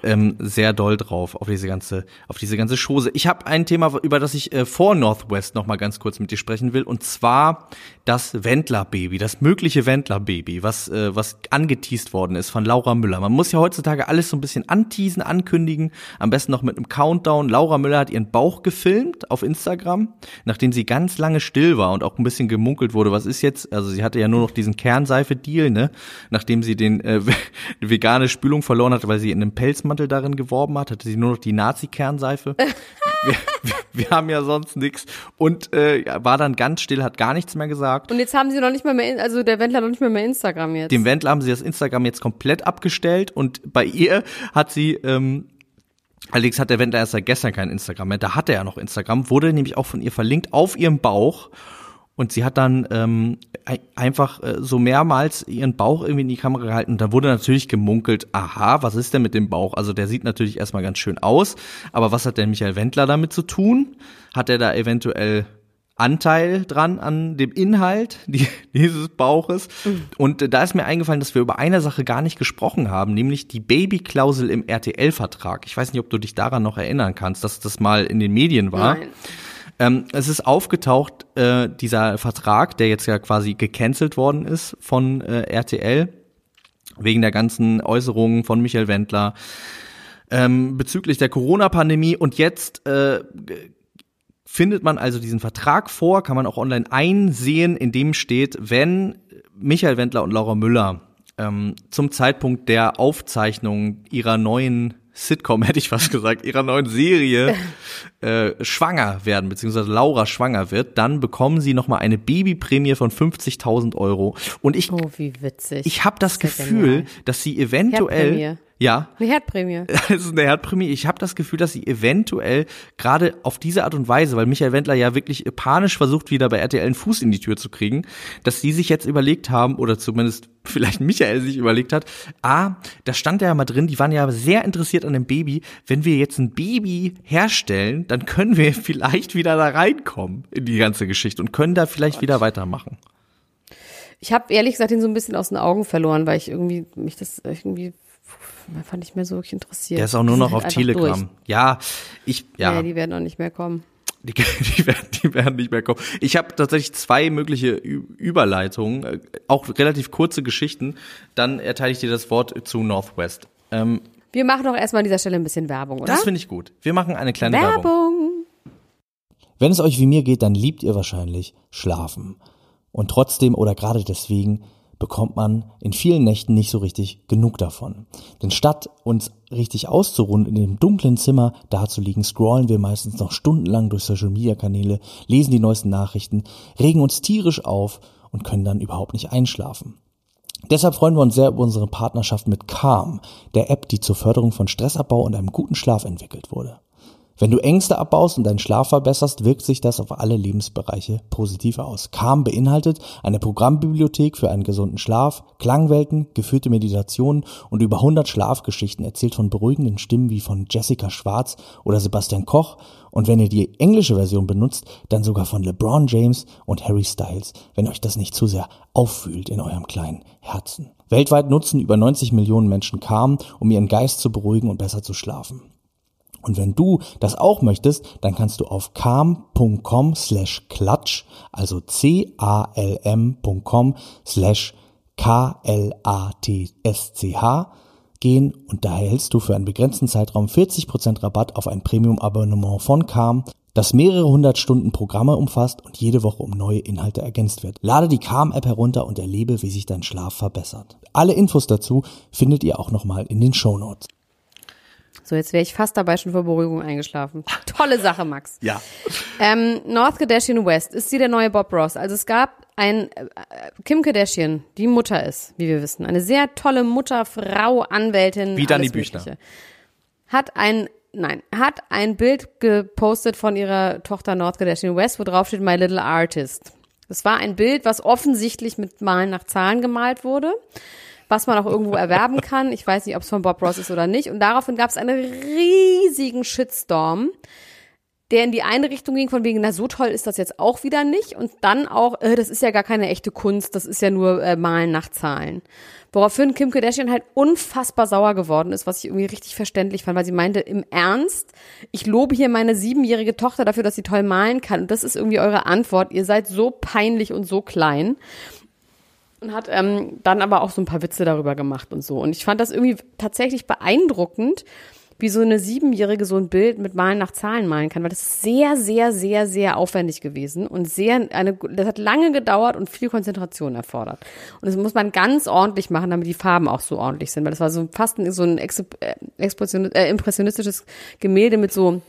ähm, sehr doll drauf, auf diese ganze, auf diese ganze Chose. Ich habe ein Thema, über das ich äh, vor Northwest noch mal ganz kurz mit dir sprechen will, und zwar das Wendler-Baby, das mögliche Wendler-Baby, was, äh, was angeteased worden ist von Laura Müller. Man muss ja heutzutage alles so ein bisschen anteasen, ankündigen, am besten noch mit einem Countdown. Laura Müller hat ihren Bauch gefilmt auf Instagram, nachdem sie ganz lange still war und auch ein bisschen gemunkelt wurde, was ist jetzt, also sie hatte ja nur noch diesen Kernseife-Deal, ne, nachdem sie den äh, vegane Spülung verloren hatte, weil sie in einem Pelzmantel darin geworben hat, hatte sie nur noch die Nazi-Kernseife. wir, wir, wir haben ja sonst nichts und äh, war dann ganz still, hat gar nichts mehr gesagt. Und jetzt haben sie noch nicht mal mehr, also der Wendler noch nicht mehr mehr Instagram jetzt. Dem Wendler haben sie das Instagram jetzt komplett abgestellt und bei ihr hat sie ähm, Allerdings hat der Wendler erst seit gestern kein Instagram mehr. Da hatte er ja noch Instagram, wurde nämlich auch von ihr verlinkt auf ihrem Bauch. Und sie hat dann ähm, ein- einfach äh, so mehrmals ihren Bauch irgendwie in die Kamera gehalten. Und da wurde natürlich gemunkelt, aha, was ist denn mit dem Bauch? Also der sieht natürlich erstmal ganz schön aus. Aber was hat denn Michael Wendler damit zu tun? Hat er da eventuell Anteil dran an dem Inhalt die, dieses Bauches. Und äh, da ist mir eingefallen, dass wir über eine Sache gar nicht gesprochen haben, nämlich die Babyklausel im RTL-Vertrag. Ich weiß nicht, ob du dich daran noch erinnern kannst, dass das mal in den Medien war. Nein. Ähm, es ist aufgetaucht, äh, dieser Vertrag, der jetzt ja quasi gecancelt worden ist von äh, RTL, wegen der ganzen Äußerungen von Michael Wendler ähm, bezüglich der Corona-Pandemie. Und jetzt äh, findet man also diesen Vertrag vor, kann man auch online einsehen, in dem steht, wenn Michael Wendler und Laura Müller ähm, zum Zeitpunkt der Aufzeichnung ihrer neuen Sitcom, hätte ich fast gesagt, ihrer neuen Serie äh, schwanger werden, beziehungsweise Laura schwanger wird, dann bekommen sie nochmal eine Babyprämie von 50.000 Euro. Und ich, Oh, wie witzig. ich habe das ja Gefühl, genial. dass sie eventuell. Ja, Eine Herdprämie. das ist eine Herdprämie. Ich habe das Gefühl, dass sie eventuell gerade auf diese Art und Weise, weil Michael Wendler ja wirklich panisch versucht, wieder bei RTL einen Fuß in die Tür zu kriegen, dass die sich jetzt überlegt haben, oder zumindest vielleicht Michael sich überlegt hat, ah, da stand ja mal drin, die waren ja sehr interessiert an dem Baby. Wenn wir jetzt ein Baby herstellen, dann können wir vielleicht wieder da reinkommen in die ganze Geschichte und können da vielleicht wieder weitermachen. Ich habe ehrlich gesagt den so ein bisschen aus den Augen verloren, weil ich irgendwie mich das irgendwie fand ich mehr so wirklich interessiert. Der ist auch nur noch auf halt Telegram. Ja, ich, ja. Ja. die werden auch nicht mehr kommen. Die, die, werden, die werden nicht mehr kommen. Ich habe tatsächlich zwei mögliche Überleitungen, äh, auch relativ kurze Geschichten. Dann erteile ich dir das Wort zu Northwest. Ähm, Wir machen doch erstmal an dieser Stelle ein bisschen Werbung, oder? das finde ich gut. Wir machen eine kleine Werbung. Werbung. Wenn es euch wie mir geht, dann liebt ihr wahrscheinlich Schlafen. Und trotzdem oder gerade deswegen bekommt man in vielen Nächten nicht so richtig genug davon. Denn statt uns richtig auszuruhen in dem dunklen Zimmer da zu liegen, scrollen wir meistens noch stundenlang durch Social Media Kanäle, lesen die neuesten Nachrichten, regen uns tierisch auf und können dann überhaupt nicht einschlafen. Deshalb freuen wir uns sehr über unsere Partnerschaft mit Calm, der App, die zur Förderung von Stressabbau und einem guten Schlaf entwickelt wurde. Wenn du Ängste abbaust und deinen Schlaf verbesserst, wirkt sich das auf alle Lebensbereiche positiv aus. Calm beinhaltet eine Programmbibliothek für einen gesunden Schlaf, Klangwelten, geführte Meditationen und über 100 Schlafgeschichten erzählt von beruhigenden Stimmen wie von Jessica Schwarz oder Sebastian Koch und wenn ihr die englische Version benutzt, dann sogar von LeBron James und Harry Styles, wenn euch das nicht zu sehr auffühlt in eurem kleinen Herzen. Weltweit nutzen über 90 Millionen Menschen Calm, um ihren Geist zu beruhigen und besser zu schlafen. Und wenn du das auch möchtest, dann kannst du auf calm.com slash klatsch, also c-a-l-m.com slash k-l-a-t-s-c-h gehen und da erhältst du für einen begrenzten Zeitraum 40% Rabatt auf ein Premium-Abonnement von Calm, das mehrere hundert Stunden Programme umfasst und jede Woche um neue Inhalte ergänzt wird. Lade die Calm-App herunter und erlebe, wie sich dein Schlaf verbessert. Alle Infos dazu findet ihr auch nochmal in den Shownotes. So, jetzt wäre ich fast dabei schon vor Beruhigung eingeschlafen. Tolle Sache, Max. Ja. Ähm, North Kardashian West, ist sie der neue Bob Ross? Also es gab ein äh, Kim Kardashian, die Mutter ist, wie wir wissen. Eine sehr tolle Mutter, Frau, Anwältin. Wie Dani Büchner. Mögliche. Hat ein, nein, hat ein Bild gepostet von ihrer Tochter North Kardashian West, wo drauf steht My Little Artist. Das war ein Bild, was offensichtlich mit Malen nach Zahlen gemalt wurde was man auch irgendwo erwerben kann. Ich weiß nicht, ob es von Bob Ross ist oder nicht. Und daraufhin gab es einen riesigen Shitstorm der in die eine Richtung ging, von wegen, na so toll ist das jetzt auch wieder nicht. Und dann auch, äh, das ist ja gar keine echte Kunst, das ist ja nur äh, Malen nach Zahlen. Woraufhin Kim Kardashian halt unfassbar sauer geworden ist, was ich irgendwie richtig verständlich fand, weil sie meinte, im Ernst, ich lobe hier meine siebenjährige Tochter dafür, dass sie toll malen kann. Und das ist irgendwie eure Antwort. Ihr seid so peinlich und so klein. Und hat ähm, dann aber auch so ein paar Witze darüber gemacht und so. Und ich fand das irgendwie tatsächlich beeindruckend, wie so eine Siebenjährige so ein Bild mit Malen nach Zahlen malen kann, weil das ist sehr, sehr, sehr, sehr aufwendig gewesen und sehr eine, das hat lange gedauert und viel Konzentration erfordert. Und das muss man ganz ordentlich machen, damit die Farben auch so ordentlich sind, weil das war so fast so ein Ex äh, äh, impressionistisches Gemälde mit so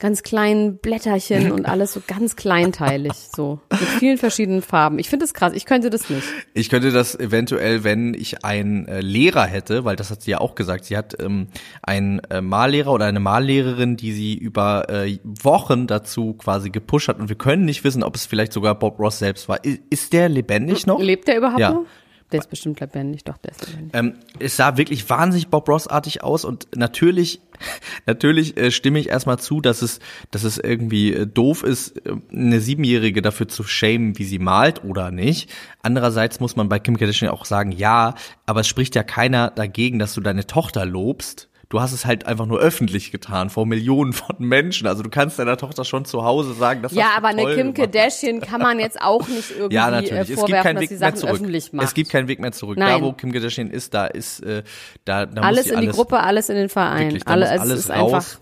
ganz kleinen Blätterchen und alles so ganz kleinteilig, so mit vielen verschiedenen Farben. Ich finde das krass. Ich könnte das nicht. Ich könnte das eventuell, wenn ich einen äh, Lehrer hätte, weil das hat sie ja auch gesagt. Sie hat ähm, einen äh, Mallehrer oder eine Malllehrerin, die sie über äh, Wochen dazu quasi gepusht hat. Und wir können nicht wissen, ob es vielleicht sogar Bob Ross selbst war. Ist, ist der lebendig noch? Lebt der überhaupt Ja. noch? Der ist bestimmt lebendig, doch, der ist lebendig. Ähm, es sah wirklich wahnsinnig Bob Ross-artig aus und natürlich, natürlich äh, stimme ich erstmal zu, dass es, dass es irgendwie äh, doof ist, äh, eine Siebenjährige dafür zu shamen, wie sie malt oder nicht. Andererseits muss man bei Kim Kardashian auch sagen, ja, aber es spricht ja keiner dagegen, dass du deine Tochter lobst. Du hast es halt einfach nur öffentlich getan, vor Millionen von Menschen. Also du kannst deiner Tochter schon zu Hause sagen, dass Ja, aber eine Kim Kardashian kann man jetzt auch nicht irgendwie ja, äh, natürlich. Es gibt vorwerfen, keinen dass Weg sie mehr Sachen zurück. öffentlich macht. Es gibt keinen Weg mehr zurück. Da, Nein. wo Kim Kardashian ist, da ist, äh, da, da muss alles sie in die alles Gruppe, alles in den Verein. Wirklich, da Alle, muss es alles ist raus. einfach,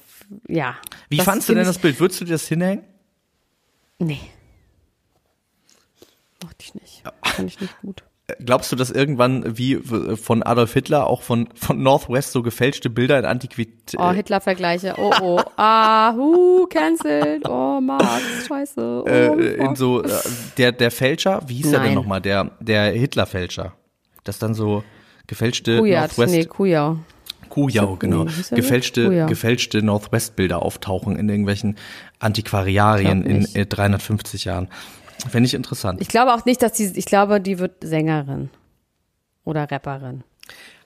ja. Wie fandst du denn das Bild? Würdest du dir das hinhängen? Nee. Mochte ich nicht. Fand ich nicht gut. Glaubst du, dass irgendwann wie äh, von Adolf Hitler auch von, von Northwest so gefälschte Bilder in Antiquität Oh, Hitler-Vergleiche. Oh, oh. Ah, hu, cancelled. Oh, Marx, scheiße. Oh, äh, in so äh, der der Fälscher, wie hieß der denn Nein. nochmal? Der der Hitler-Fälscher. Das dann so gefälschte Kujat. Northwest Nee, Kujau. Kujau, genau. Er gefälschte Kujau. gefälschte Northwest-Bilder auftauchen in irgendwelchen Antiquariarien in äh, 350 Jahren. Fände ich interessant. Ich glaube auch nicht, dass die, ich glaube, die wird Sängerin. Oder Rapperin.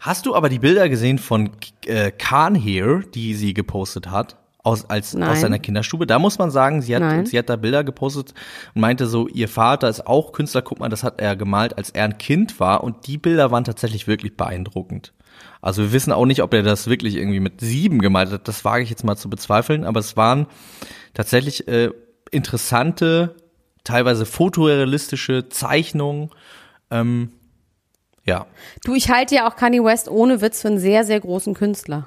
Hast du aber die Bilder gesehen von äh, Khan hier, die sie gepostet hat? Aus, als, Nein. aus seiner Kinderstube. Da muss man sagen, sie Nein. hat, sie hat da Bilder gepostet und meinte so, ihr Vater ist auch Künstler, guck mal, das hat er gemalt, als er ein Kind war und die Bilder waren tatsächlich wirklich beeindruckend. Also wir wissen auch nicht, ob er das wirklich irgendwie mit sieben gemalt hat, das wage ich jetzt mal zu bezweifeln, aber es waren tatsächlich äh, interessante, teilweise fotorealistische Zeichnungen, ähm, ja, Du, ich halte ja auch Kanye West ohne Witz für einen sehr, sehr großen Künstler.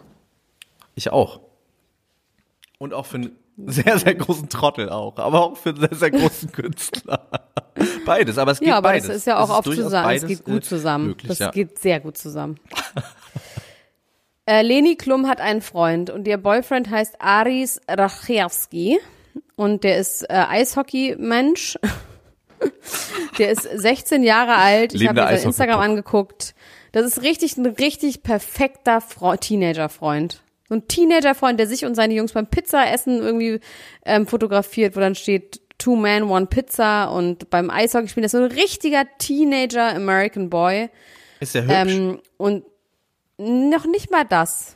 Ich auch. Und auch für einen sehr, sehr großen Trottel auch, aber auch für einen sehr, sehr großen Künstler. Beides, aber es geht Ja, aber beides. das ist ja auch oft zusammen. Es beides, geht gut äh, zusammen. Möglich, das ja. geht sehr gut zusammen. äh, Leni Klum hat einen Freund und ihr Boyfriend heißt Aris Rachewski und der ist äh, Eishockey-Mensch. der ist 16 Jahre alt. Ich habe mir sein. Instagram angeguckt. Das ist richtig ein richtig perfekter Fre Teenager-Freund. So ein Teenager-Freund, der sich und seine Jungs beim Pizzaessen irgendwie ähm, fotografiert, wo dann steht Two Man, One Pizza und beim Eishockey spielen. Das ist so ein richtiger Teenager American Boy. Ist ja hübsch. Ähm, und noch nicht mal das.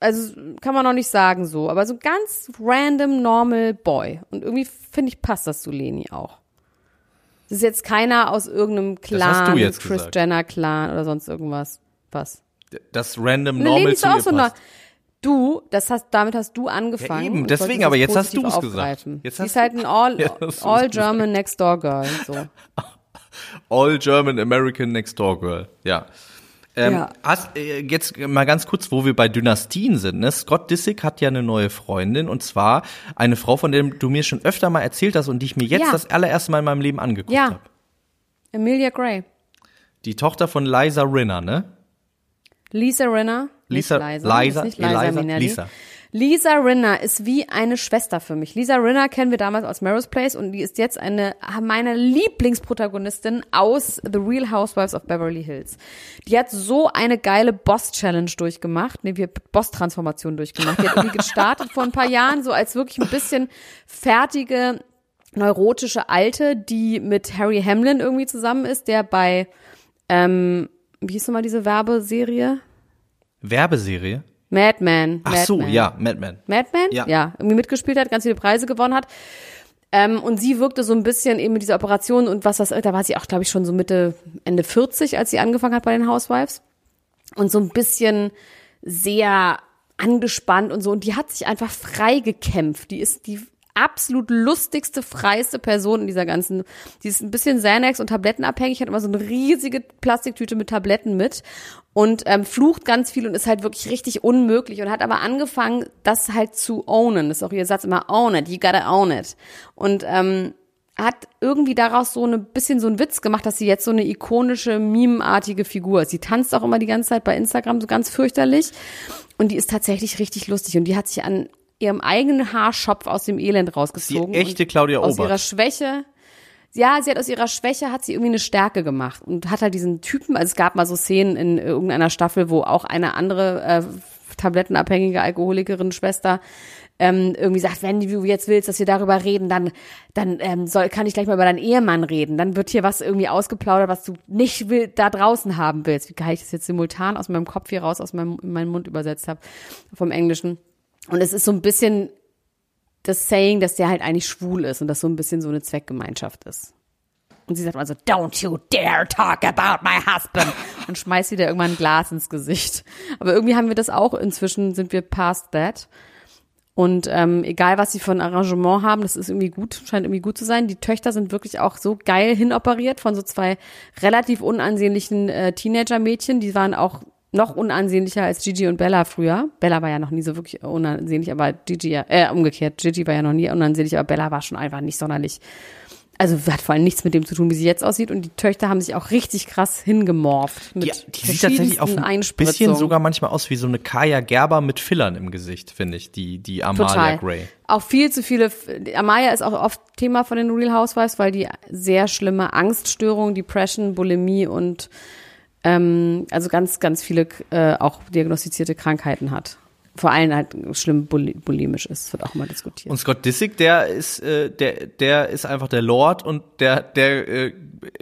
Also kann man noch nicht sagen so, aber so ganz random normal Boy. Und irgendwie finde ich passt das zu Leni auch. Das ist jetzt keiner aus irgendeinem Clan, du Chris gesagt. Jenner Clan oder sonst irgendwas. Was? das random normal Leni ist zu auch so passt. Du, das hast, damit hast du angefangen. Ja, eben, deswegen, aber jetzt hast positiv du's gesagt. Jetzt Sie hast ist halt ein All, Ja, all. German Next Door Girl, so. All German American Next Door Girl. Ja. Ähm, Ja. Hast, äh, jetzt mal ganz kurz, wo wir bei Dynastien sind. Ne? Scott Disick hat ja eine neue Freundin und zwar eine Frau, von der du mir schon öfter mal erzählt hast und die ich mir jetzt Ja. das allererste Mal in meinem Leben angeguckt Ja. habe. Emilia Gray. Die Tochter von Liza Rinner, ne? Lisa Rinner. Lisa- Liza, Liza- Liza, Minnelli. Lisa. Lisa Rinner ist wie eine Schwester für mich. Lisa Rinner kennen wir damals aus Melrose Place und die ist jetzt eine meiner Lieblingsprotagonistinnen aus The Real Housewives of Beverly Hills. Die hat so eine geile Boss-Challenge durchgemacht, nee, wir Boss-Transformation durchgemacht. Die hat irgendwie gestartet vor ein paar Jahren, so als wirklich ein bisschen fertige, neurotische Alte, die mit Harry Hamlin irgendwie zusammen ist, der bei, ähm, wie hieß nochmal diese Werbeserie? Werbeserie. Madman. Ach so, Madman. ja, Madman. Madman? Ja. ja, irgendwie mitgespielt hat, ganz viele Preise gewonnen hat. Ähm, und sie wirkte so ein bisschen eben mit dieser Operation und was das, da war sie auch, glaube ich, schon so Mitte, Ende 40, als sie angefangen hat bei den Housewives. Und so ein bisschen sehr angespannt und so. Und die hat sich einfach frei gekämpft. Die ist die absolut lustigste, freiste Person in dieser ganzen, die ist ein bisschen Xanax und Tablettenabhängig, hat immer so eine riesige Plastiktüte mit Tabletten mit und ähm, flucht ganz viel und ist halt wirklich richtig unmöglich und hat aber angefangen, das halt zu ownen. Das ist auch ihr Satz immer, own it, you gotta own it. Und ähm, hat irgendwie daraus so eine bisschen so einen Witz gemacht, dass sie jetzt so eine ikonische, meme-artige Figur ist. Sie tanzt auch immer die ganze Zeit bei Instagram so ganz fürchterlich. Und die ist tatsächlich richtig lustig. Und die hat sich an ihrem eigenen Haarschopf aus dem Elend rausgezogen. Die echte Claudia Aus Obert. ihrer Schwäche. Ja, sie hat aus ihrer Schwäche hat sie irgendwie eine Stärke gemacht und hat halt diesen Typen, also es gab mal so Szenen in irgendeiner Staffel, wo auch eine andere äh, tablettenabhängige Alkoholikerin Schwester ähm, irgendwie sagt, wenn du jetzt willst, dass wir darüber reden, dann dann ähm, soll kann ich gleich mal über deinen Ehemann reden. Dann wird hier was irgendwie ausgeplaudert, was du nicht will, da draußen haben willst. Wie geil ich das jetzt simultan aus meinem Kopf hier raus aus meinem in meinen Mund übersetzt habe vom Englischen. Und es ist so ein bisschen das Saying, dass der halt eigentlich schwul ist und das so ein bisschen so eine Zweckgemeinschaft ist. Und sie sagt also, don't you dare talk about my husband. Und schmeißt wieder irgendwann ein Glas ins Gesicht. Aber irgendwie haben wir das auch, inzwischen sind wir past that. Und ähm, egal, was sie für ein Arrangement haben, das ist irgendwie gut, scheint irgendwie gut zu sein. Die Töchter sind wirklich auch so geil hinoperiert von so zwei relativ unansehnlichen äh, Teenager-Mädchen. Die waren auch noch unansehnlicher als Gigi und Bella früher. Bella war ja noch nie so wirklich unansehnlich, aber Gigi ja, äh, umgekehrt. Gigi war ja noch nie unansehnlich, aber Bella war schon einfach nicht sonderlich. Also hat vor allem nichts mit dem zu tun, wie sie jetzt aussieht. Und die Töchter haben sich auch richtig krass hingemorpht. Mit Ja, die sieht tatsächlich auf ein bisschen sogar manchmal aus wie so eine Kaya Gerber mit Fillern im Gesicht, finde ich, die, die Amalia Total. Gray. Auch viel zu viele. Amaya ist auch oft Thema von den Real Housewives, weil die sehr schlimme Angststörungen, Depression, Bulimie und ähm, also ganz, ganz viele äh, auch diagnostizierte Krankheiten hat. Vor allem halt schlimm bul bulimisch ist, wird auch mal diskutiert. Und Scott Disick, der ist, äh, der, der ist einfach der Lord und der, der äh,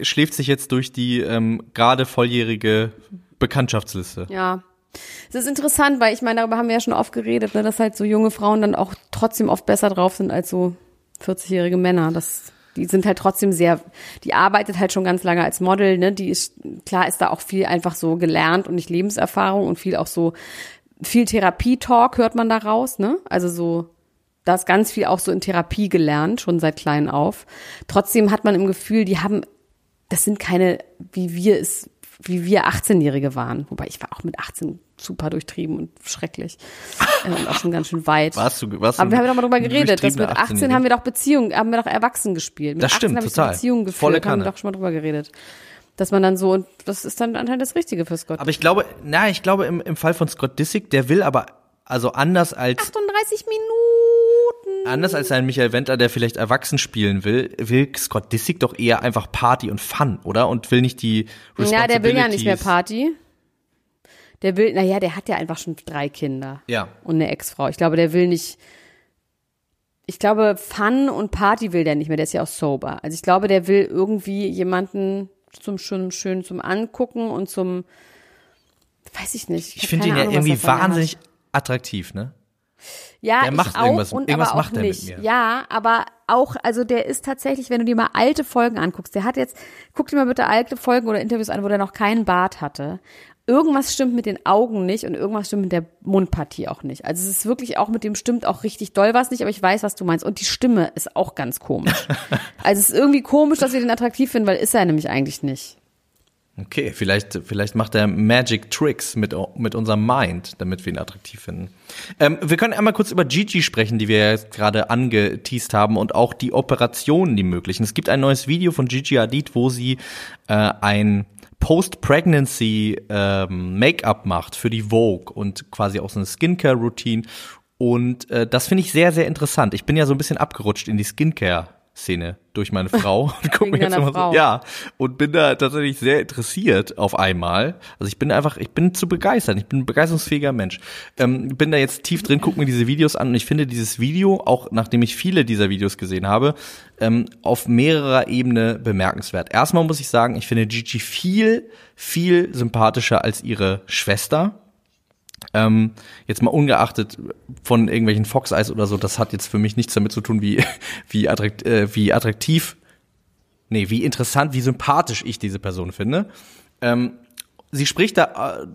schläft sich jetzt durch die ähm, gerade volljährige Bekanntschaftsliste. Ja. Es ist interessant, weil ich meine, darüber haben wir ja schon oft geredet, ne, dass halt so junge Frauen dann auch trotzdem oft besser drauf sind als so 40-jährige Männer. Das, die sind halt trotzdem sehr, die arbeitet halt schon ganz lange als Model, ne? Die ist, klar ist da auch viel einfach so gelernt und nicht Lebenserfahrung und viel auch so, viel Therapie-Talk hört man da raus, ne? Also so, da ist ganz viel auch so in Therapie gelernt, schon seit klein auf. Trotzdem hat man im Gefühl, die haben, das sind keine, wie wir es, wie wir 18-Jährige waren. Wobei ich war auch mit 18 super durchtrieben und schrecklich. äh, und auch schon ganz schön weit. Warst du, warst Aber wir haben ja doch mal drüber geredet, dass mit durchtriebene 18 haben wir doch Beziehungen, haben wir doch erwachsen gespielt. Mit Das 18 stimmt, habe ich total. Beziehungen geführt, Volle haben wir Kanne. doch schon mal drüber geredet. Dass man dann so, und das ist dann anscheinend das Richtige für Scott. Aber ich glaube, na, ich glaube im, im Fall von Scott Disick, der will aber, also anders als 38 Minuten. Anders als ein Michael Wendler, der vielleicht erwachsen spielen will, will Scott Disick doch eher einfach Party und Fun, oder? Und will nicht die Ja, der will ja nicht mehr Party. Der will, naja, der hat ja einfach schon drei Kinder. Ja. Und eine Ex-Frau. Ich glaube, der will nicht, ich glaube, Fun und Party will der nicht mehr, der ist ja auch sober. Also ich glaube, der will irgendwie jemanden zum schön, schön zum Angucken und zum, weiß ich nicht. Ich hab finde ihn ja Ahnung, was irgendwie wahnsinnig attraktiv, ne? Ja, Der macht auch irgendwas- und irgendwas aber auch macht er mit nicht. mir. Ja, aber auch, also der ist tatsächlich, wenn du dir mal alte Folgen anguckst, der hat jetzt, guck dir mal bitte alte Folgen oder Interviews an, wo der noch keinen Bart hatte. Irgendwas stimmt mit den Augen nicht und irgendwas stimmt mit der Mundpartie auch nicht. Also es ist wirklich auch mit dem stimmt auch richtig doll was nicht, aber ich weiß, was du meinst. Und die Stimme ist auch ganz komisch. also es ist irgendwie komisch, dass wir den attraktiv finden, weil ist er nämlich eigentlich nicht. Okay, vielleicht, vielleicht macht er Magic Tricks mit, mit unserem Mind, damit wir ihn attraktiv finden. Ähm, wir können einmal kurz über Gigi sprechen, die wir jetzt gerade angeteased haben und auch die Operationen, die möglichen. Es gibt ein neues Video von Gigi Hadid, wo sie äh, ein Post-Pregnancy ähm, Make-up macht für die Vogue und quasi auch so eine Skincare-Routine. Und äh, das finde ich sehr, sehr interessant. Ich bin ja so ein bisschen abgerutscht in die Skincare. Szene durch meine Frau und guck mir jetzt immer Frau. so, ja, und bin da tatsächlich sehr interessiert auf einmal. Also ich bin einfach, ich bin zu begeistert, ich bin ein begeisterungsfähiger Mensch. Ähm, bin da jetzt tief drin, gucke mir diese Videos an und ich finde dieses Video, auch nachdem ich viele dieser Videos gesehen habe, ähm, auf mehrerer Ebene bemerkenswert. Erstmal muss ich sagen, ich finde Gigi viel, viel sympathischer als ihre Schwester. Ähm, jetzt mal ungeachtet von irgendwelchen Fox Eyes oder so, das hat jetzt für mich nichts damit zu tun, wie, wie, attrakt, äh, wie attraktiv, nee, wie interessant, wie sympathisch ich diese Person finde. Ähm, sie spricht da äh,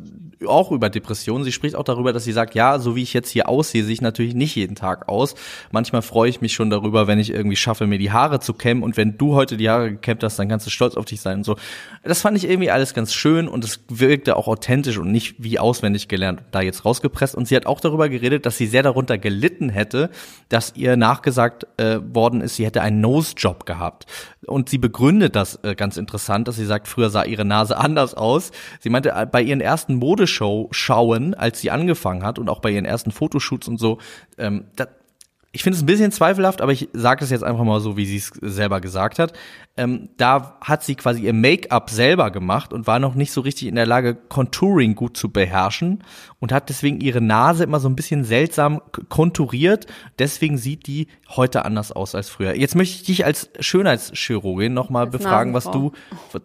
auch über Depressionen. Sie spricht auch darüber, dass sie sagt, ja, so wie ich jetzt hier aussehe, sehe ich natürlich nicht jeden Tag aus. Manchmal freue ich mich schon darüber, wenn ich irgendwie schaffe, mir die Haare zu kämmen. Und wenn du heute die Haare gekämmt hast, dann kannst du stolz auf dich sein und so. Das fand ich irgendwie alles ganz schön und es wirkte auch authentisch und nicht wie auswendig gelernt da jetzt rausgepresst. Und sie hat auch darüber geredet, dass sie sehr darunter gelitten hätte, dass ihr nachgesagt äh, worden ist, sie hätte einen Nose-Job gehabt. Und sie begründet das äh, ganz interessant, dass sie sagt, früher sah ihre Nase anders aus. Sie meinte, äh, bei ihren ersten Modeshow schauen, als sie angefangen hat und auch bei ihren ersten Fotoshoots und so, ähm, da, ich finde es ein bisschen zweifelhaft, aber ich sage das jetzt einfach mal so, wie sie es selber gesagt hat. Ähm, da hat sie quasi ihr Make-up selber gemacht und war noch nicht so richtig in der Lage, Contouring gut zu beherrschen und hat deswegen ihre Nase immer so ein bisschen seltsam konturiert. Deswegen sieht die heute anders aus als früher. Jetzt möchte ich dich als Schönheitschirurgin nochmal befragen, was du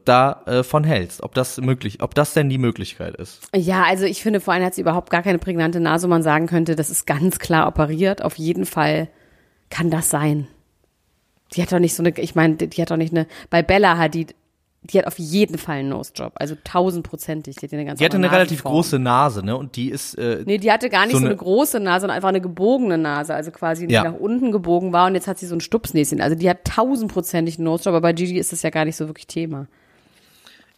da äh, von hältst. Ob das möglich, ob das denn die Möglichkeit ist. Ja, also ich finde, vor allem hat sie überhaupt gar keine prägnante Nase, wo man sagen könnte, das ist ganz klar operiert. Auf jeden Fall kann das sein. Die hat doch nicht so eine, ich meine, die hat doch nicht eine, bei Bella hat die, die hat auf jeden Fall einen Nose-Job, also tausendprozentig. Die, hat eine ganz Die hatte eine relativ große Nase, ne? Und die ist äh, Nee, die hatte gar nicht so so eine, eine- große Nase, sondern einfach eine gebogene Nase, also quasi die Ja. nach unten gebogen war und jetzt hat sie so ein Stupsnäschen. Also die hat tausendprozentig einen Nose-Job, aber bei Gigi ist das ja gar nicht so wirklich Thema.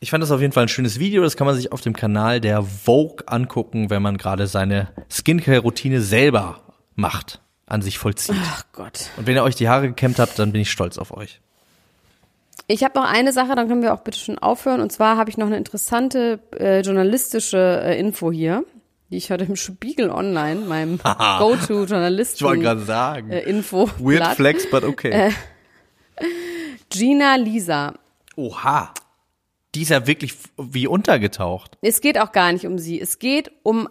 Ich fand das auf jeden Fall ein schönes Video. Das kann man sich auf dem Kanal der Vogue angucken, wenn man gerade seine Skincare-Routine selber macht, an sich vollzieht. Ach Gott. Und wenn ihr euch die Haare gekämmt habt, dann bin ich stolz auf euch. Ich habe noch eine Sache, dann können wir auch bitte schon aufhören. Und zwar habe ich noch eine interessante äh, journalistische äh, Info hier, die ich heute im Spiegel Online, meinem Go-To-Journalisten Ich wollte gerade sagen. äh, Info. Weird flex, but okay. Gina Lisa. Oha. Die ist ja wirklich wie untergetaucht. Es geht auch gar nicht um sie. Es geht um,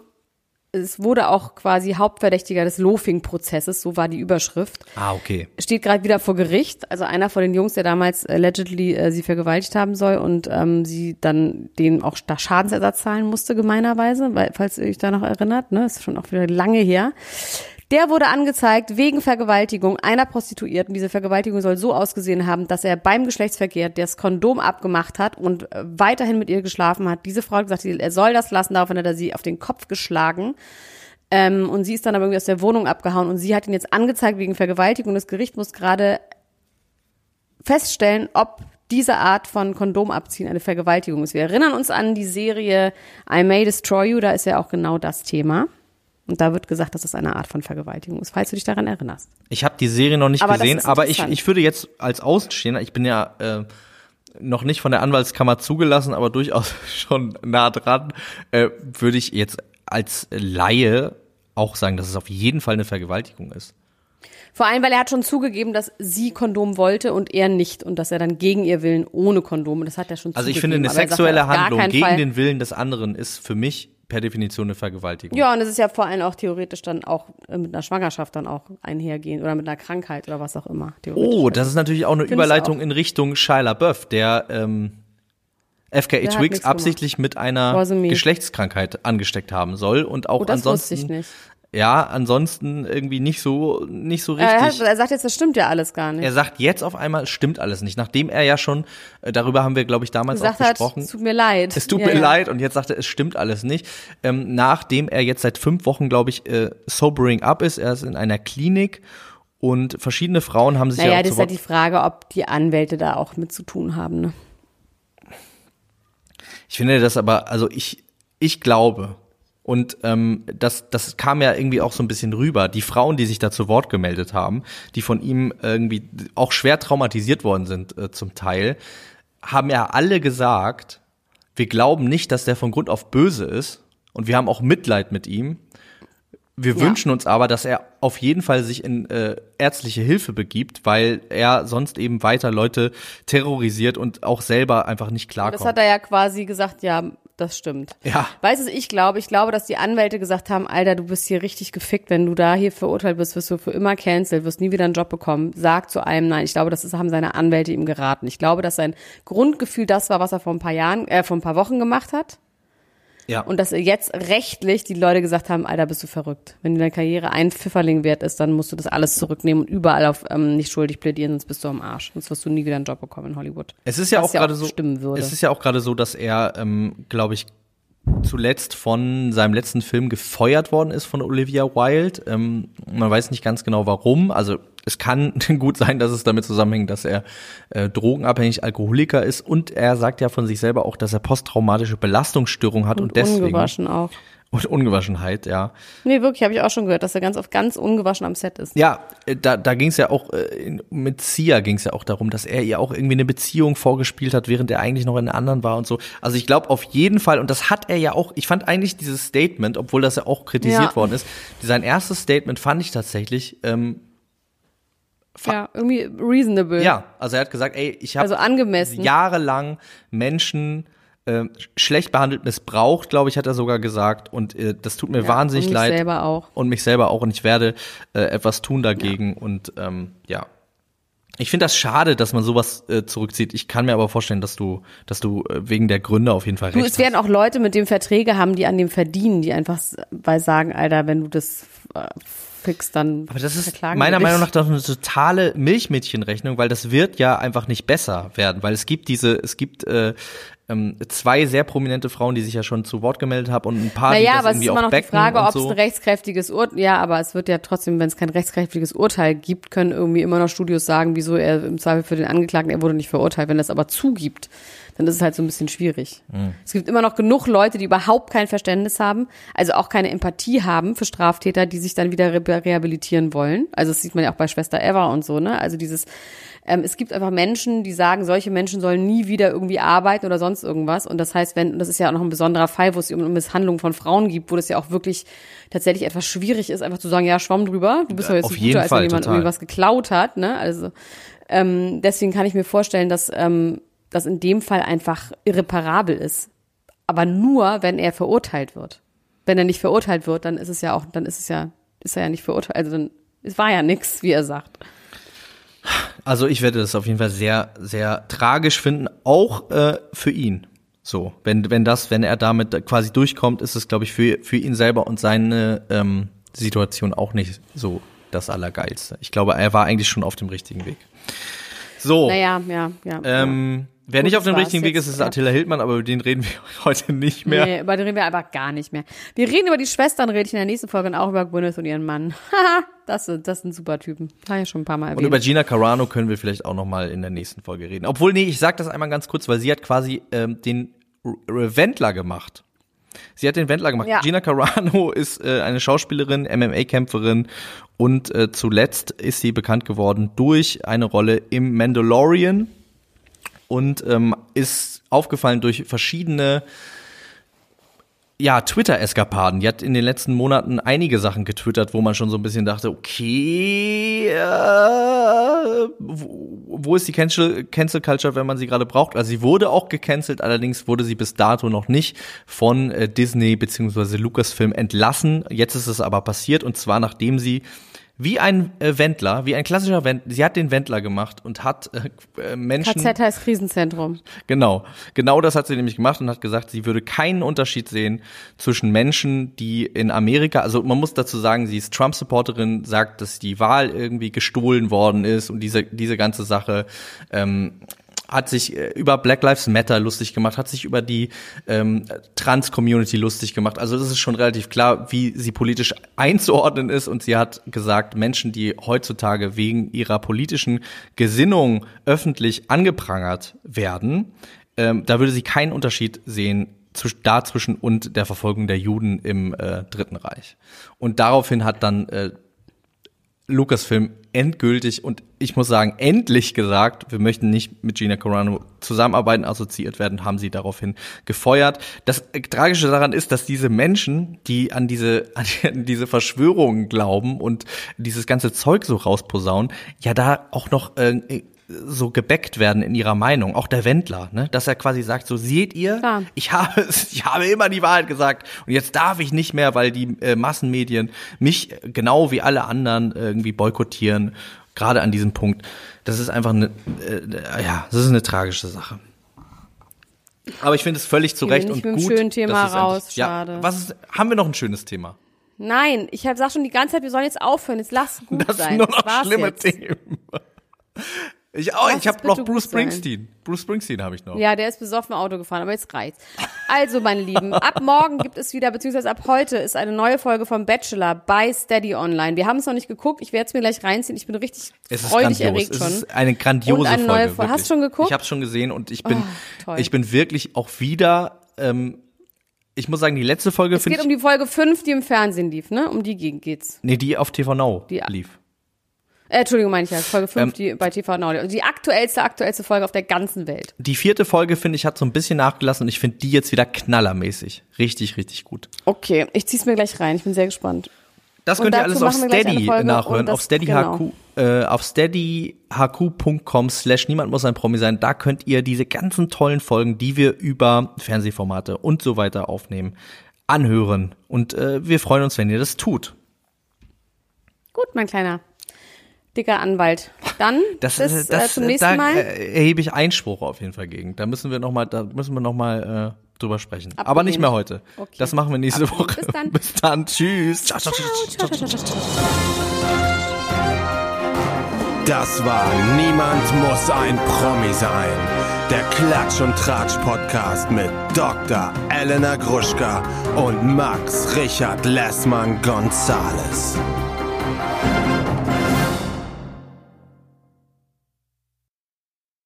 es wurde auch quasi Hauptverdächtiger des Loafing-Prozesses, so war die Überschrift. Ah, okay. Steht gerade wieder vor Gericht. Also einer von den Jungs, der damals allegedly äh, sie vergewaltigt haben soll und ähm, sie dann den auch da Schadensersatz zahlen musste, gemeinerweise, weil, falls ihr euch da noch erinnert, ne, ist schon auch wieder lange her. Der wurde angezeigt wegen Vergewaltigung einer Prostituierten. Diese Vergewaltigung soll so ausgesehen haben, dass er beim Geschlechtsverkehr das Kondom abgemacht hat und äh, weiterhin mit ihr geschlafen hat. Diese Frau hat gesagt, er soll das lassen, daraufhin hat er sie auf den Kopf geschlagen. Ähm, und sie ist dann aber irgendwie aus der Wohnung abgehauen und sie hat ihn jetzt angezeigt wegen Vergewaltigung. Das Gericht muss gerade feststellen, ob diese Art von Kondomabziehen eine Vergewaltigung ist. Wir erinnern uns an die Serie I May Destroy You, da ist ja auch genau das Thema. Und da wird gesagt, dass das eine Art von Vergewaltigung ist, falls du dich daran erinnerst. Ich habe die Serie noch nicht Aber gesehen, aber ich, ich würde jetzt als Außenstehender, ich bin ja äh, noch nicht von der Anwaltskammer zugelassen, aber durchaus schon nah dran, äh, würde ich jetzt als Laie auch sagen, dass es auf jeden Fall eine Vergewaltigung ist. Vor allem, weil er hat schon zugegeben, dass sie Kondom wollte und er nicht und dass er dann gegen ihr Willen ohne Kondom, das hat er schon Also ich zugegeben. finde, eine Aber er sagt sexuelle Handlung gegen Fall- den Willen des anderen ist für mich per Definition eine Vergewaltigung. Ja, und es ist ja vor allem auch theoretisch dann auch äh, mit einer Schwangerschaft dann auch einhergehen oder mit einer Krankheit oder was auch immer. Oh, das ist natürlich auch eine Findest Überleitung auch? in Richtung Shia LaBeouf, der ähm, FKA Twigs nichts absichtlich mit einer. Geschlechtskrankheit angesteckt haben soll und auch Oh, das ansonsten wusste ich nicht. Ja ansonsten irgendwie nicht so nicht so Er, richtig. hat, er sagt jetzt, das stimmt ja alles gar nicht. Er sagt jetzt auf einmal, es stimmt alles nicht, nachdem er ja schon äh, darüber haben wir glaube ich damals gesagt auch hat, gesprochen. es tut mir leid. Es tut Ja, mir ja. leid und jetzt sagt er, es stimmt alles nicht. Ähm, nachdem er jetzt seit fünf Wochen, glaube ich, äh, sobering up ist, er ist in einer Klinik und verschiedene Frauen haben sich Naja, ja auch das ist ja Wort die Frage, ob die Anwälte da auch mit zu tun haben. Ne? Ich finde das aber, also ich, ich glaube, und ähm, das, das kam ja irgendwie auch so ein bisschen rüber, die Frauen, die sich da zu Wort gemeldet haben, die von ihm irgendwie auch schwer traumatisiert worden sind äh, zum Teil, haben ja alle gesagt, wir glauben nicht, dass der von Grund auf böse ist und wir haben auch Mitleid mit ihm. Wir Ja. wünschen uns aber, dass er auf jeden Fall sich in äh, ärztliche Hilfe begibt, weil er sonst eben weiter Leute terrorisiert und auch selber einfach nicht Das klarkommt. hat er ja quasi gesagt, ja, das stimmt. Ja. Weißt du, ich glaube, ich glaube, dass die Anwälte gesagt haben, Alter, du bist hier richtig gefickt, wenn du da hier verurteilt wirst, wirst du für immer cancelled, wirst nie wieder einen Job bekommen. Sag zu einem Nein. Ich glaube, das ist, haben seine Anwälte ihm geraten. Ich glaube, dass sein Grundgefühl das war, was er vor ein paar Jahren, äh, vor ein paar Wochen gemacht hat. Ja. Und dass jetzt rechtlich die Leute gesagt haben, Alter, bist du verrückt. Wenn deine Karriere ein Pfifferling wert ist, dann musst du das alles zurücknehmen und überall auf ähm, nicht schuldig plädieren, sonst bist du am Arsch. Sonst wirst du nie wieder einen Job bekommen in Hollywood. Es ist ja auch gerade so, stimmen würde. es ist ja auch gerade so, dass er, ähm, glaube ich, zuletzt von seinem letzten Film gefeuert worden ist von Olivia Wilde. Ähm, man weiß nicht ganz genau warum. Also es kann gut sein, dass es damit zusammenhängt, dass er äh, drogenabhängig Alkoholiker ist und er sagt ja von sich selber auch, dass er posttraumatische Belastungsstörung hat und, und deswegen ungewaschen auch. und Ungewaschenheit, ja. Nee, wirklich, habe ich auch schon gehört, dass er ganz oft ganz ungewaschen am Set ist. Ja, äh, da, da ging es ja auch, äh, mit Sia ging es ja auch darum, dass er ihr auch irgendwie eine Beziehung vorgespielt hat, während er eigentlich noch in einer anderen war und so. Also ich glaube auf jeden Fall, und das hat er ja auch, ich fand eigentlich dieses Statement, obwohl das ja auch kritisiert Ja. worden ist, sein erstes Statement fand ich tatsächlich, ähm, Ja, irgendwie reasonable. ja, also er hat gesagt, ey, ich habe Also angemessen. jahrelang Menschen ähm, schlecht behandelt, missbraucht, glaube ich, hat er sogar gesagt. Und äh, das tut mir Ja, wahnsinnig und mich leid. selber auch. Und mich selber auch. Und ich werde äh, etwas tun dagegen. Und ähm, ja. Ich finde das schade, dass man sowas äh, zurückzieht. Ich kann mir aber vorstellen, dass du, dass du äh, wegen der Gründe auf jeden Fall Du, recht es werden auch Leute mit dem Verträge haben, die an dem verdienen, die einfach weil sagen, Alter, wenn du das äh, fixst, dann Aber das ist meiner. Meinung nach doch eine totale Milchmädchenrechnung, weil das wird ja einfach nicht besser werden, weil es gibt diese, es gibt äh, ähm, zwei sehr prominente Frauen, die sich ja schon zu Wort gemeldet haben und ein paar, die Naja, das aber es ist irgendwie immer noch die Frage, ob es so. ein rechtskräftiges Urteil, ja, aber es wird ja trotzdem, wenn es kein rechtskräftiges Urteil gibt, können irgendwie immer noch Studios sagen, wieso er im Zweifel für den Angeklagten, er wurde nicht verurteilt. Wenn das aber zugibt, dann ist es halt so ein bisschen schwierig. Hm. Es gibt immer noch genug Leute, die überhaupt kein Verständnis haben, also auch keine Empathie haben für Straftäter, die sich dann wieder re rehabilitieren wollen. Also das sieht man ja auch bei Schwester Eva und so, ne? Also dieses, ähm, es gibt einfach Menschen, die sagen, solche Menschen sollen nie wieder irgendwie arbeiten oder sonst irgendwas. Und das heißt, wenn, und das ist ja auch noch ein besonderer Fall, wo es um Misshandlung von Frauen gibt, wo das ja auch wirklich tatsächlich etwas schwierig ist, einfach zu sagen, ja, schwamm drüber, du bist doch jetzt guter, als wenn jemand total. irgendwie was geklaut hat, ne? Also ähm, deswegen kann ich mir vorstellen, dass ähm, das in dem Fall einfach irreparabel ist. Aber nur, wenn er verurteilt wird. Wenn er nicht verurteilt wird, dann ist es ja auch, dann ist es ja, ist er ja nicht verurteilt. Also dann, es war ja nix, wie er sagt. Also ich werde das auf jeden Fall sehr, sehr tragisch finden, auch äh, für ihn. So, wenn, wenn das, wenn er damit quasi durchkommt, ist es, glaube ich, für, für ihn selber und seine ähm, Situation auch nicht so das Allergeilste. Ich glaube, er war eigentlich schon auf dem richtigen Weg. So, Naja, ja, ja. ähm, wer nicht auf dem richtigen Weg ist, ist. Attila Hildmann, aber über den reden wir heute nicht mehr. Nee, über den reden wir einfach gar nicht mehr. Wir reden über die Schwestern, rede ich in der nächsten Folge und auch über Gwyneth und ihren Mann. Haha, das, sind- das sind super Typen. Habe ich ja schon ein paar Mal Und erwähnt. über Gina Carano können wir vielleicht auch noch mal in der nächsten Folge reden. Obwohl, nee, ich sag das einmal ganz kurz, weil sie hat quasi ähm, den R- Wendler gemacht. Sie hat den Wendler gemacht. Ja. Gina Carano ist äh, eine Schauspielerin, MMA-Kämpferin und äh, zuletzt ist sie bekannt geworden durch eine Rolle im Mandalorian und ähm, ist aufgefallen durch verschiedene ja, Twitter-Eskapaden. Die hat in den letzten Monaten einige Sachen getwittert, wo man schon so ein bisschen dachte, okay, äh, wo, wo ist die Cancel, Cancel Culture, wenn man sie gerade braucht? Also sie wurde auch gecancelt, allerdings wurde sie bis dato noch nicht von äh, Disney bzw. Lucasfilm entlassen. Jetzt ist es aber passiert und zwar nachdem sie wie ein äh, Wendler, wie ein klassischer Wendler, sie hat den Wendler gemacht und hat äh, äh, Menschen KZ heißt Krisenzentrum. Genau, genau das hat sie nämlich gemacht und hat gesagt, sie würde keinen Unterschied sehen zwischen Menschen, die in Amerika, also man muss dazu sagen, sie ist Trump-Supporterin, sagt, dass die Wahl irgendwie gestohlen worden ist und diese diese ganze Sache ähm, hat sich äh, über Black Lives Matter lustig gemacht, hat sich über die ähm, Trans-Community lustig gemacht. Also das ist schon relativ klar, wie sie politisch einzuordnen ist. Und sie hat gesagt, Menschen, die heutzutage wegen ihrer politischen Gesinnung öffentlich angeprangert werden, ähm, da würde sie keinen Unterschied sehen zwisch- dazwischen und der Verfolgung der Juden im äh, Dritten Reich. Und daraufhin hat dann äh, Lucasfilm endgültig und ich muss sagen, endlich gesagt, wir möchten nicht mit Gina Carano zusammenarbeiten, assoziiert werden, haben sie daraufhin gefeuert. Das äh, Tragische daran ist, dass diese Menschen, die an diese, an diese Verschwörungen glauben und dieses ganze Zeug so rausposaunen, ja da auch noch äh, so gebackt werden in ihrer Meinung, auch der Wendler, ne, dass er quasi sagt, so seht ihr, Klar. ich habe ich habe immer die Wahrheit gesagt und jetzt darf ich nicht mehr, weil die äh, Massenmedien mich äh, genau wie alle anderen irgendwie boykottieren, gerade an diesem Punkt. Das ist einfach eine, äh, ja, das ist eine tragische Sache. Aber ich finde es völlig zu Recht und mit gut. schönen Thema endlich- raus, Ja, schade. was ist, haben wir noch ein schönes Thema? Nein, ich hab, sag schon die ganze Zeit, wir sollen jetzt aufhören. Jetzt lass gut Das sein. sind nur Das noch schlimme jetzt. Themen. Ich, oh, ich habe es noch Bruce. Springsteen. Bruce Springsteen habe ich noch. Ja, der ist besoffen Auto gefahren, aber jetzt reicht's. Also, meine Lieben, ab morgen gibt es wieder, beziehungsweise ab heute ist eine neue Folge vom Bachelor bei Steady Online. Wir haben es noch nicht geguckt, ich werde es mir gleich reinziehen. Ich bin richtig Es freudig erregt es schon. ist eine grandiose Und eine neue Folge. Hast du schon geguckt? Ich habe schon gesehen und ich bin, Oh, ich bin wirklich auch wieder. Ähm, ich muss sagen, die letzte Folge es geht ich. um die Folge 5, die im Fernsehen lief, ne? Um die ge- geht's. nee, die auf TV Now Die- lief. Äh, Entschuldigung, meine ich ja. Folge 5, Ähm, die bei TV Now. Die aktuellste, aktuellste Folge auf der ganzen Welt. Die vierte Folge finde ich hat so ein bisschen nachgelassen und ich finde die jetzt wieder knallermäßig. Richtig, richtig gut. Okay, ich zieh's mir gleich rein. Ich bin sehr gespannt. Das könnt ihr alles auf Steady nachhören. das- auf Steady genau. Äh, auf steadyhq.com slash niemand muss ein Promi sein. Da könnt ihr diese ganzen tollen Folgen, die wir über Fernsehformate und so weiter aufnehmen, anhören. Und äh, wir freuen uns, wenn ihr das tut. Gut, mein kleiner dicker Anwalt. Dann Das, bis äh, äh, das, zum nächsten da Mal. äh, erhebe ich Einspruch auf jeden Fall gegen. Da müssen wir noch mal, da müssen wir noch mal äh, drüber sprechen. Aber Abgelehnt. nicht mehr heute. Okay. Das machen wir nächste Abgelehnt. Woche. Bis dann. Bis dann. Tschüss. Ciao, ciao, ciao, ciao, ciao. Ciao, ciao, ciao, ciao. Das war Niemand muss ein Promi sein. Der Klatsch und Tratsch Podcast mit Dr. Elena Gruschka und Max Richard Lessmann Gonzales.